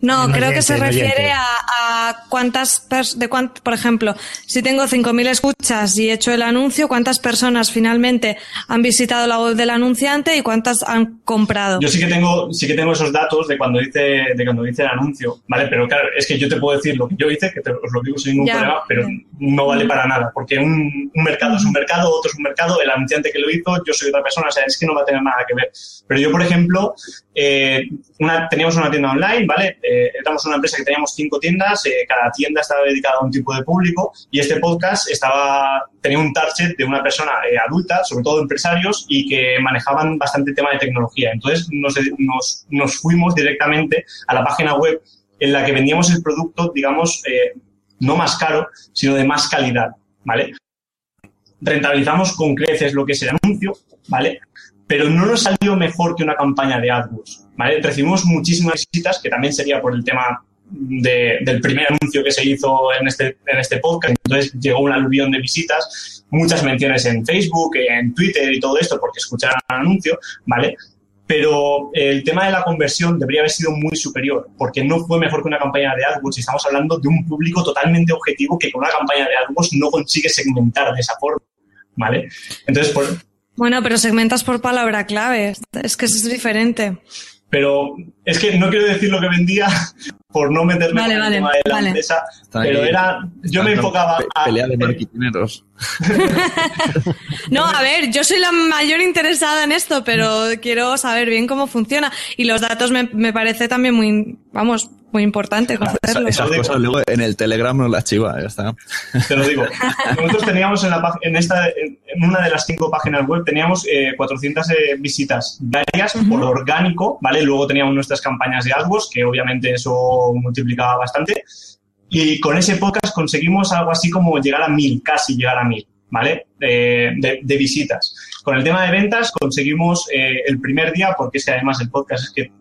No, creo que se refiere a, cuántas, de por ejemplo, si tengo 5.000 escuchas y he hecho el anuncio, cuántas personas finalmente han visitado la web del anunciante y cuántas han comprado. Yo sí que tengo, sí que tengo esos datos de cuando hice, de cuando hice el anuncio, ¿vale? Pero claro, es que yo te puedo decir lo que yo hice, que te, os lo digo sin ningún problema, pero no vale para nada, porque un, un, mercado es un mercado, otro es un mercado, el anunciante que lo hizo, yo soy otra persona, o sea, es que no va a tener nada que ver. Pero yo, por ejemplo, eh, teníamos una tienda online, ¿vale? Eh, éramos una empresa que teníamos cinco tiendas, eh, cada tienda estaba dedicada a un tipo de público y este podcast estaba, tenía un target de una persona eh, adulta, sobre todo empresarios, y que manejaban bastante tema de tecnología. Entonces nos, nos, fuimos directamente a la página web en la que vendíamos el producto, digamos, no más caro, sino de más calidad, ¿vale? Rentabilizamos con creces lo que es el anuncio, ¿vale? Pero no nos salió mejor que una campaña de AdWords. Recibimos muchísimas visitas, que también sería por el tema del primer anuncio que se hizo en este, en este podcast. Entonces llegó un aluvión de visitas, muchas menciones en Facebook, en Twitter y todo esto porque escucharon el anuncio, ¿vale? Pero el tema de la conversión debería haber sido muy superior, porque no fue mejor que una campaña de AdWords. Y estamos hablando de un público totalmente objetivo que con una campaña de AdWords no consigue segmentar de esa forma, ¿vale? Entonces, por... Bueno, pero segmentas por palabra clave. Es que eso es diferente. Pero es que no quiero decir lo que vendía por no meterme en el tema de la empresa, pero era, yo me enfocaba a... Pelea de no, a ver, yo soy la mayor interesada en esto, pero quiero saber bien cómo funciona. Y los datos me, me parece también muy, vamos, muy importante conocerlo. esas cosas luego en el Telegram nos las chiva, ya está. Te lo digo. Nosotros teníamos en, la, en, esta, en una de las cinco páginas web, teníamos eh, 400 eh, visitas diarias por orgánico, ¿vale? Luego teníamos nuestras campañas de AdWords, que obviamente eso multiplicaba bastante. Y con ese podcast conseguimos algo así como llegar a mil, casi llegar a mil, ¿vale? de, de, visitas. Con el tema de ventas conseguimos eh, el primer día, porque es que además el podcast es que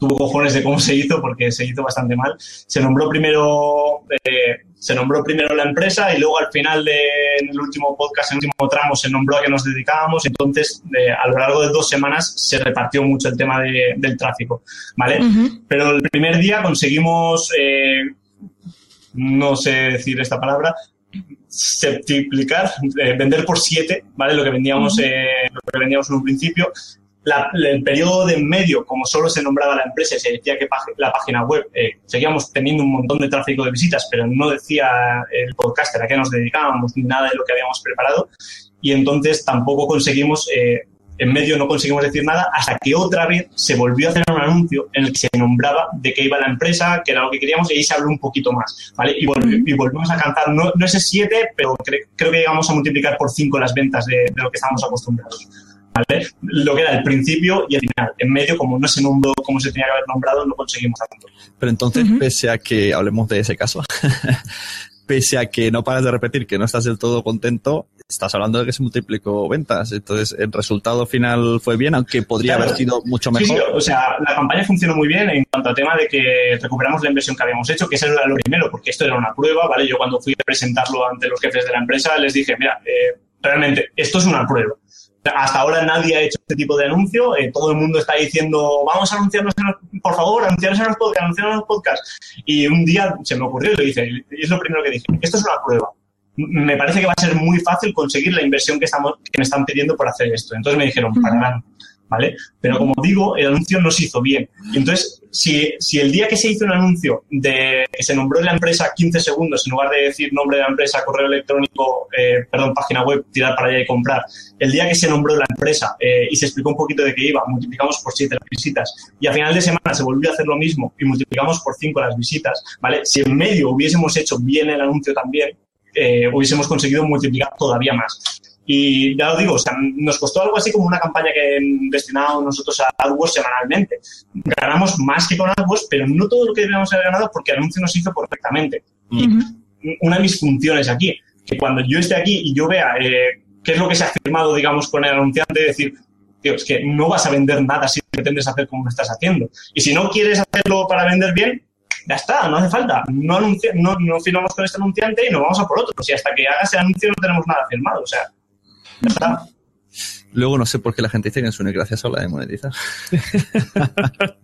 tuvo cojones de cómo se hizo porque se hizo bastante mal. Se nombró primero, eh, se nombró primero la empresa y luego al final de, en el último podcast, en el último tramo, se nombró a qué nos dedicábamos. Entonces, a lo largo de dos semanas se repartió mucho el tema de, del tráfico, ¿vale? Pero el primer día conseguimos, eh, no sé decir esta palabra, septiplicar, eh, vender por siete, ¿vale? Lo que vendíamos, eh, lo que vendíamos en un principio el periodo de en medio, como solo se nombraba la empresa y se decía que la página web, eh, seguíamos teniendo un montón de tráfico de visitas, pero no decía el podcaster a qué nos dedicábamos ni nada de lo que habíamos preparado. Y entonces tampoco conseguimos, eh, en medio no conseguimos decir nada, hasta que otra vez se volvió a hacer un anuncio en el que se nombraba de qué iba la empresa, que era lo que queríamos, y ahí se habló un poquito más. ¿vale? Y, volvimos a alcanzar, no, no ese 7, pero creo que llegamos a multiplicar por 5 las ventas de, de lo que estábamos acostumbrados. Lo que era el principio y el final. En medio, como no se nombró como se tenía que haber nombrado, no conseguimos hacerlo. Pero entonces, pese a que, hablemos de ese caso, pese a que no paras de repetir que no estás del todo contento, estás hablando de que se multiplicó ventas. Entonces, el resultado final fue bien, aunque podría haber sido mucho mejor. Sí, o sea, la campaña funcionó muy bien en cuanto al tema de que recuperamos la inversión que habíamos hecho, que eso era lo primero, porque esto era una prueba, ¿vale? Yo cuando fui a presentarlo ante los jefes de la empresa les dije, mira, eh, realmente, esto es una prueba. Hasta ahora nadie ha hecho este tipo de anuncio. Eh, todo el mundo está diciendo, vamos a anunciarnos, en los, por favor, anunciarnos en los podcasts, anunciarnos en los podcasts. Y un día se me ocurrió y lo hice. Y es lo primero que dije. Esto es una prueba. Me parece que va a ser muy fácil conseguir la inversión que, estamos, que me están pidiendo por hacer esto. Entonces me dijeron, para. ¿Vale? Pero como digo, el anuncio no se hizo bien. Entonces, si, si el día que se hizo un anuncio de que se nombró la empresa 15 segundos, en lugar de decir nombre de la empresa, correo electrónico, eh, perdón, página web, tirar para allá y comprar, el día que se nombró la empresa eh, y se explicó un poquito de qué iba, multiplicamos por 7 las visitas y a final de semana se volvió a hacer lo mismo y multiplicamos por 5 las visitas, ¿vale? Si en medio hubiésemos hecho bien el anuncio también, eh, hubiésemos conseguido multiplicar todavía más. Y ya lo digo, o sea, nos costó algo así como una campaña que destinado nosotros a AdWords semanalmente. Ganamos más que con AdWords, pero no todo lo que deberíamos haber ganado porque el anuncio nos hizo perfectamente. Y una de mis funciones aquí, que cuando yo esté aquí y yo vea eh, qué es lo que se ha firmado, digamos, con el anunciante, decir, tío, es que no vas a vender nada si pretendes hacer como lo estás haciendo. Y si no quieres hacerlo para vender bien, ya está, no hace falta. No, no, no firmamos con este anunciante y nos vamos a por otro. Si hasta que hagas el anuncio no tenemos nada firmado. O sea, Luego no sé por qué la gente dice que es una gracia sola de monetizar.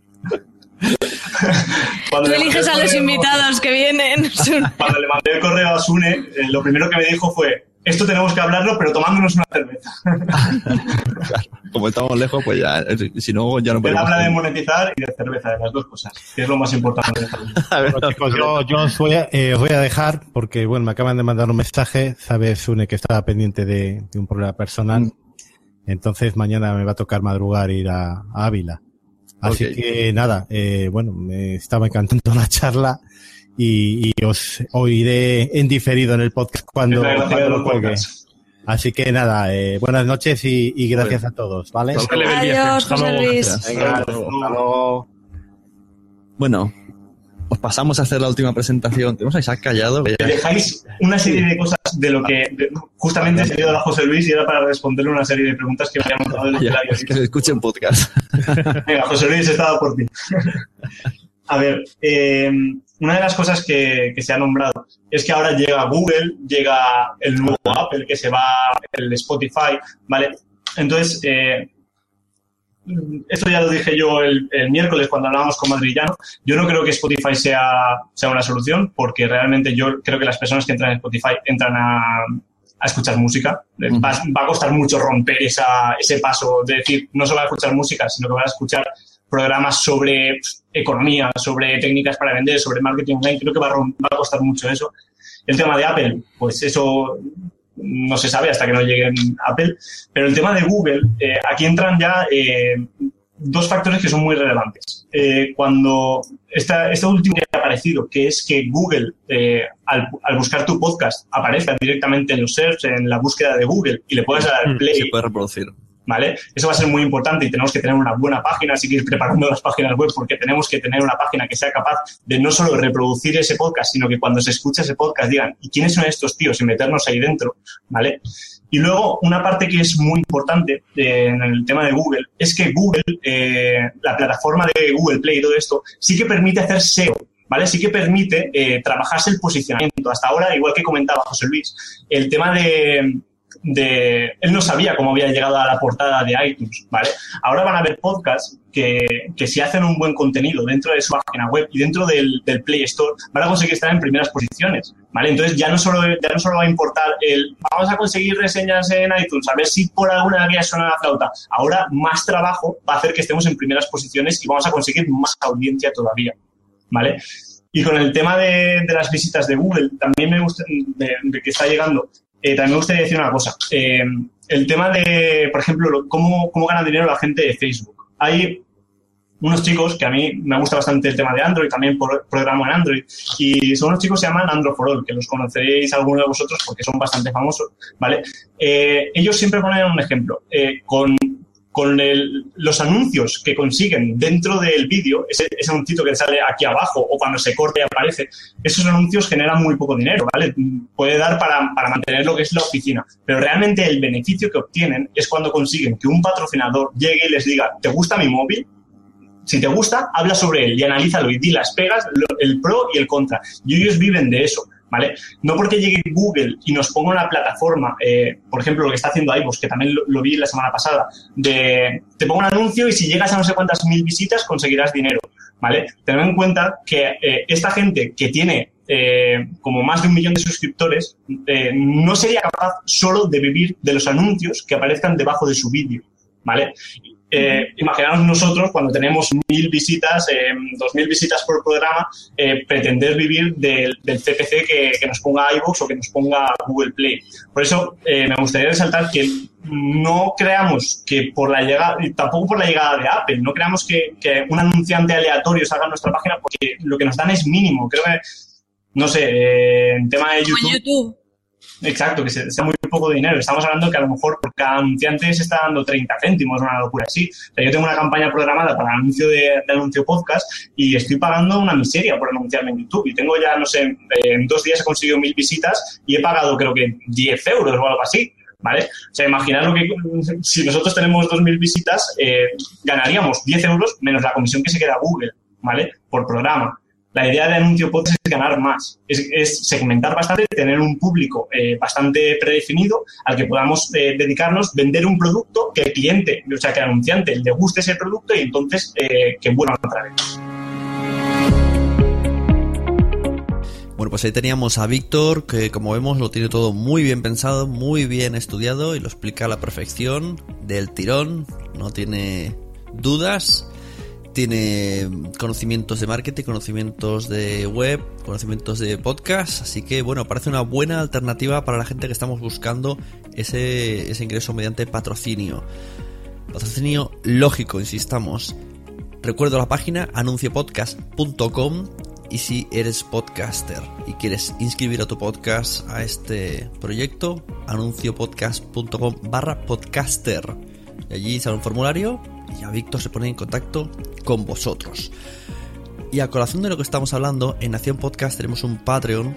Tú eliges a los invitados que vienen. Cuando le mandé el correo a Sune, eh, lo primero que me dijo fue, esto tenemos que hablarlo, pero tomándonos una cerveza. como estamos lejos, pues ya, eh, si no, ya no podemos. Él habla de monetizar y de cerveza, de las dos cosas, que es lo más importante. yo, os, voy a, eh, os voy a dejar, porque bueno, me acaban de mandar un mensaje, sabes, Sune, que estaba pendiente de, un problema personal. Mm. Entonces mañana me va a tocar madrugar ir a, Ávila. Así que nada, eh, bueno, me estaba encantando la charla y, os oiré en diferido en el podcast cuando, lo cuelgue. Así que nada, eh, buenas noches y, gracias a todos, ¿vale? Adiós, José Luis. Bueno, os pasamos a hacer la última presentación. Tenemos a Isaac callado. Dejáis una serie de cosas de lo que justamente he salido a José Luis y era para responderle una serie de preguntas que me habían mandado de lo que ya, Es que se escuchen podcast. Venga, José Luis, he estado por ti. A ver, eh, una de las cosas que, se ha nombrado es que ahora llega Google, llega el nuevo Apple, que se va el Spotify, ¿vale? Entonces, eh, esto ya lo dije yo el, miércoles cuando hablábamos con Madrillano. Yo no creo que Spotify sea, sea una solución, porque realmente yo creo que las personas que entran en Spotify entran a, escuchar música. Va, a costar mucho romper esa, ese paso de decir, no solo a escuchar música, sino que van a escuchar programas sobre economía, sobre técnicas para vender, sobre marketing online. Creo que va a, costar mucho eso. El tema de Apple, pues eso no se sabe hasta que no llegue Apple. Pero el tema de Google, eh, aquí entran ya eh, dos factores que son muy relevantes. Eh, cuando esta, este último que ha aparecido, que es que Google, al, al, buscar tu podcast, aparezca directamente en los search, en la búsqueda de Google, y le puedes dar mm, play. Se puede reproducir. ¿Vale? Eso va a ser muy importante y tenemos que tener una buena página, así que ir preparando las páginas web porque tenemos que tener una página que sea capaz de no solo reproducir ese podcast, sino que cuando se escucha ese podcast digan, ¿y quiénes son estos tíos? Y meternos ahí dentro, ¿vale? Y luego, una parte que es muy importante eh, en el tema de Google es que Google, eh, la plataforma de Google Play y todo esto, sí que permite hacer SEO, ¿vale? Sí que permite eh, trabajarse el posicionamiento. Hasta ahora, igual que comentaba José Luis, el tema de, de... Él no sabía cómo había llegado a la portada de iTunes, ¿vale? Ahora van a haber podcasts que, que si hacen un buen contenido dentro de su página web y dentro del, Play Store, van a conseguir estar en primeras posiciones, ¿vale? Entonces ya no solo, ya no solo va a importar el vamos a conseguir reseñas en iTunes, a ver si por alguna vía suena la flauta. Ahora más trabajo va a hacer que estemos en primeras posiciones y vamos a conseguir más audiencia todavía, ¿vale? Y con el tema de, de, las visitas de Google, también me gusta, de que está llegando, eh, también me gustaría decir una cosa. Eh, el tema de, por ejemplo, cómo, cómo gana dinero la gente de Facebook. Hay unos chicos que a mí me gusta bastante el tema de Android, también programo en Android, y son unos chicos que se llaman Android for All, que los conoceréis algunos de vosotros porque son bastante famosos, ¿vale? Eh, ellos siempre ponen un ejemplo. con con los anuncios que consiguen dentro del vídeo, ese, ese que sale aquí abajo o cuando se corte y aparece, esos anuncios generan muy poco dinero, ¿vale? Puede dar para, mantener lo que es la oficina, pero realmente el beneficio que obtienen es cuando consiguen que un patrocinador llegue y les diga, ¿te gusta mi móvil? Si te gusta, habla sobre él y analízalo y di las pegas, el pro y el contra. Y ellos viven de eso. ¿Vale? No porque llegue Google y nos ponga una plataforma, eh, por ejemplo, lo que está haciendo iVoox, que también lo, vi la semana pasada, de te pongo un anuncio y si llegas a no sé cuántas mil visitas conseguirás dinero, ¿vale? Ten en cuenta que eh, esta gente que tiene eh, como más de un millón de suscriptores no sería capaz solo de vivir de los anuncios que aparezcan debajo de su vídeo, ¿vale? Eh, imaginaros nosotros cuando tenemos mil visitas, eh, dos mil visitas por programa, eh, pretender vivir del, CPC que, nos ponga iVoox o que nos ponga Google Play. Por eso me gustaría resaltar que no creamos que por la llegada, tampoco por la llegada de Apple, no creamos que, un anunciante aleatorio salga a nuestra página porque lo que nos dan es mínimo. Creo que, no sé, en tema de YouTube Exacto, que sea muy poco dinero. Estamos hablando que a lo mejor por cada anunciante se está dando 30 céntimos, una locura así. yo tengo una campaña programada para anuncio de, anuncio podcast y estoy pagando una miseria por anunciarme en YouTube. Y tengo ya, no sé, en dos días he conseguido mil visitas y he pagado creo que 10 euros o algo así. ¿Vale? O sea, imaginar lo que si nosotros tenemos 2.000 visitas, eh, ganaríamos 10 euros menos la comisión que se queda Google, ¿vale? Por programa. La idea de anuncio podcast es ganar más, es, segmentar bastante, tener un público eh, bastante predefinido al que podamos eh, dedicarnos, vender un producto que el cliente, o sea, que el anunciante le guste ese producto y entonces eh, que vuelvan otra vez. Bueno, pues ahí teníamos a Víctor, que como vemos lo tiene todo muy bien pensado, muy bien estudiado y lo explica a la perfección, del tirón, no tiene dudas tiene conocimientos de marketing, conocimientos de web, conocimientos de podcast, así que bueno, parece una buena alternativa para la gente que estamos buscando ese, ese ingreso mediante patrocinio. Patrocinio lógico, insistamos. Recuerdo la página anunciopodcast.com y si eres podcaster y quieres inscribir a tu podcast a este proyecto, anunciopodcast.com barra podcaster. Y allí sale un formulario ya Víctor se pone en contacto con vosotros. Y a colación de lo que estamos hablando, en Nación Podcast tenemos un Patreon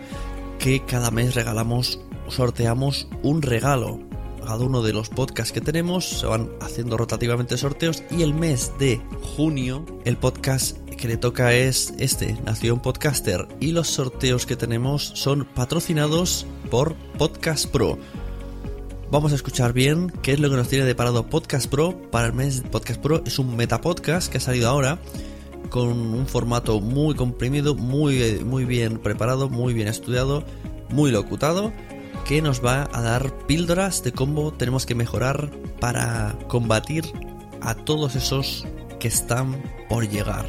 que cada mes regalamos, sorteamos un regalo. Cada uno de los podcasts que tenemos se van haciendo rotativamente sorteos y el mes de junio el podcast que le toca es este, Nación Podcaster, y los sorteos que tenemos son patrocinados por Podcast Pro. Vamos a escuchar bien qué es lo que nos tiene deparado Podcast Pro para el mes Podcast Pro. Es un metapodcast que ha salido ahora con un formato muy comprimido, muy, muy bien preparado, muy bien estudiado, muy locutado, que nos va a dar píldoras de cómo tenemos que mejorar para combatir a todos esos que están por llegar.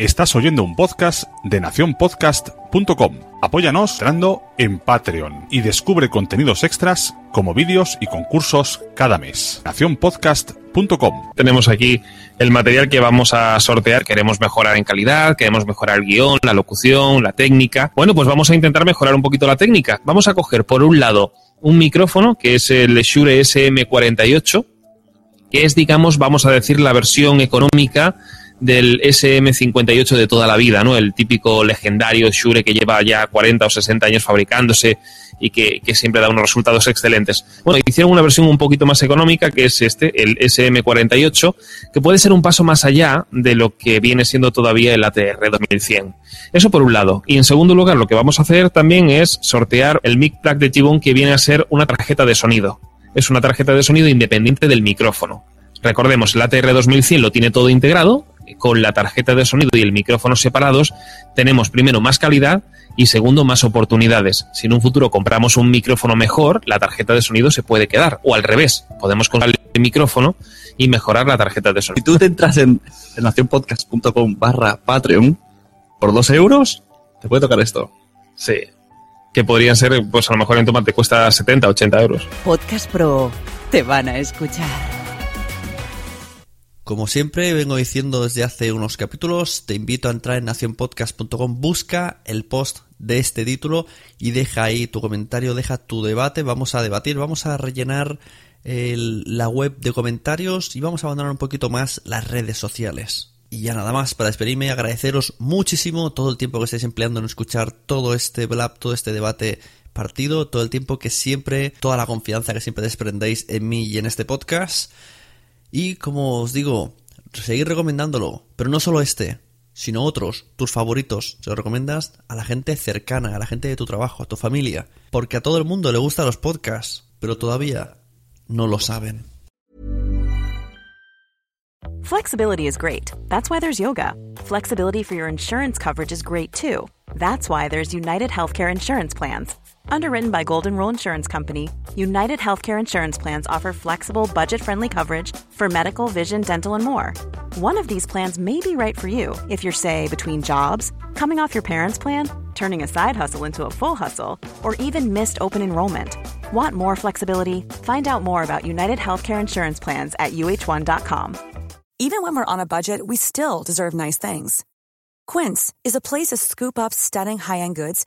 Estás oyendo un podcast de nacionpodcast.com. Apóyanos entrando en Patreon y descubre contenidos extras como vídeos y concursos cada mes. nacionpodcast.com. Tenemos aquí el material que vamos a sortear. Queremos mejorar en calidad, queremos mejorar el guion, la locución, la técnica. Bueno, pues vamos a intentar mejorar un poquito la técnica. Vamos a coger por un lado un micrófono que es el Shure SM48, que es, digamos, vamos a decir, la versión económica del SM58 de toda la vida, ¿no? El típico legendario Shure que lleva ya 40 o 60 años fabricándose y que, siempre da unos resultados excelentes. Bueno, hicieron una versión un poquito más económica que es este, el SM48, que puede ser un paso más allá de lo que viene siendo todavía el ATR 2100. Eso por un lado. Y en segundo lugar, lo que vamos a hacer también es sortear el mic plug de Tibon que viene a ser una tarjeta de sonido. Es una tarjeta de sonido independiente del micrófono. Recordemos, el ATR 2100 lo tiene todo integrado, con la tarjeta de sonido y el micrófono separados, tenemos primero más calidad y segundo más oportunidades. Si en un futuro compramos un micrófono mejor, la tarjeta de sonido se puede quedar. O al revés, podemos comprar el micrófono y mejorar la tarjeta de sonido. Si tú te entras en, nacionpodcast.com barra Patreon, por dos euros, te puede tocar esto. Sí. Que podrían ser, pues a lo mejor en Tomate te cuesta 70, 80 euros. Podcast Pro, te van a escuchar. Como siempre vengo diciendo desde hace unos capítulos, te invito a entrar en nacionpodcast.com, busca el post de este título y deja ahí tu comentario, deja tu debate, vamos a debatir, vamos a rellenar la web de comentarios y vamos a abandonar un poquito más las redes sociales. Y ya nada más, para despedirme, agradeceros muchísimo todo el tiempo que estáis empleando en escuchar todo este blab, todo este debate partido, todo el tiempo que siempre, toda la confianza que siempre desprendéis en mí y en este podcast. Y como os digo, seguir recomendándolo, pero no solo este, sino otros, tus favoritos. Se los recomiendas a la gente cercana, a la gente de tu trabajo, a tu familia. Porque a todo el mundo le gustan los podcasts, pero todavía no lo saben. Flexibility is great. That's why there's yoga. Flexibility for your insurance coverage is great too. That's why there's United Healthcare Insurance Plans. Underwritten by Golden Rule Insurance Company, United Healthcare Insurance Plans offer flexible, budget friendly coverage for medical, vision, dental, and more. One of these plans may be right for you if you're, say, between jobs, coming off your parents' plan, turning a side hustle into a full hustle, or even missed open enrollment. Want more flexibility? Find out more about United Healthcare Insurance Plans at uh1.com. Even when we're on a budget, we still deserve nice things. Quince is a place to scoop up stunning high end goods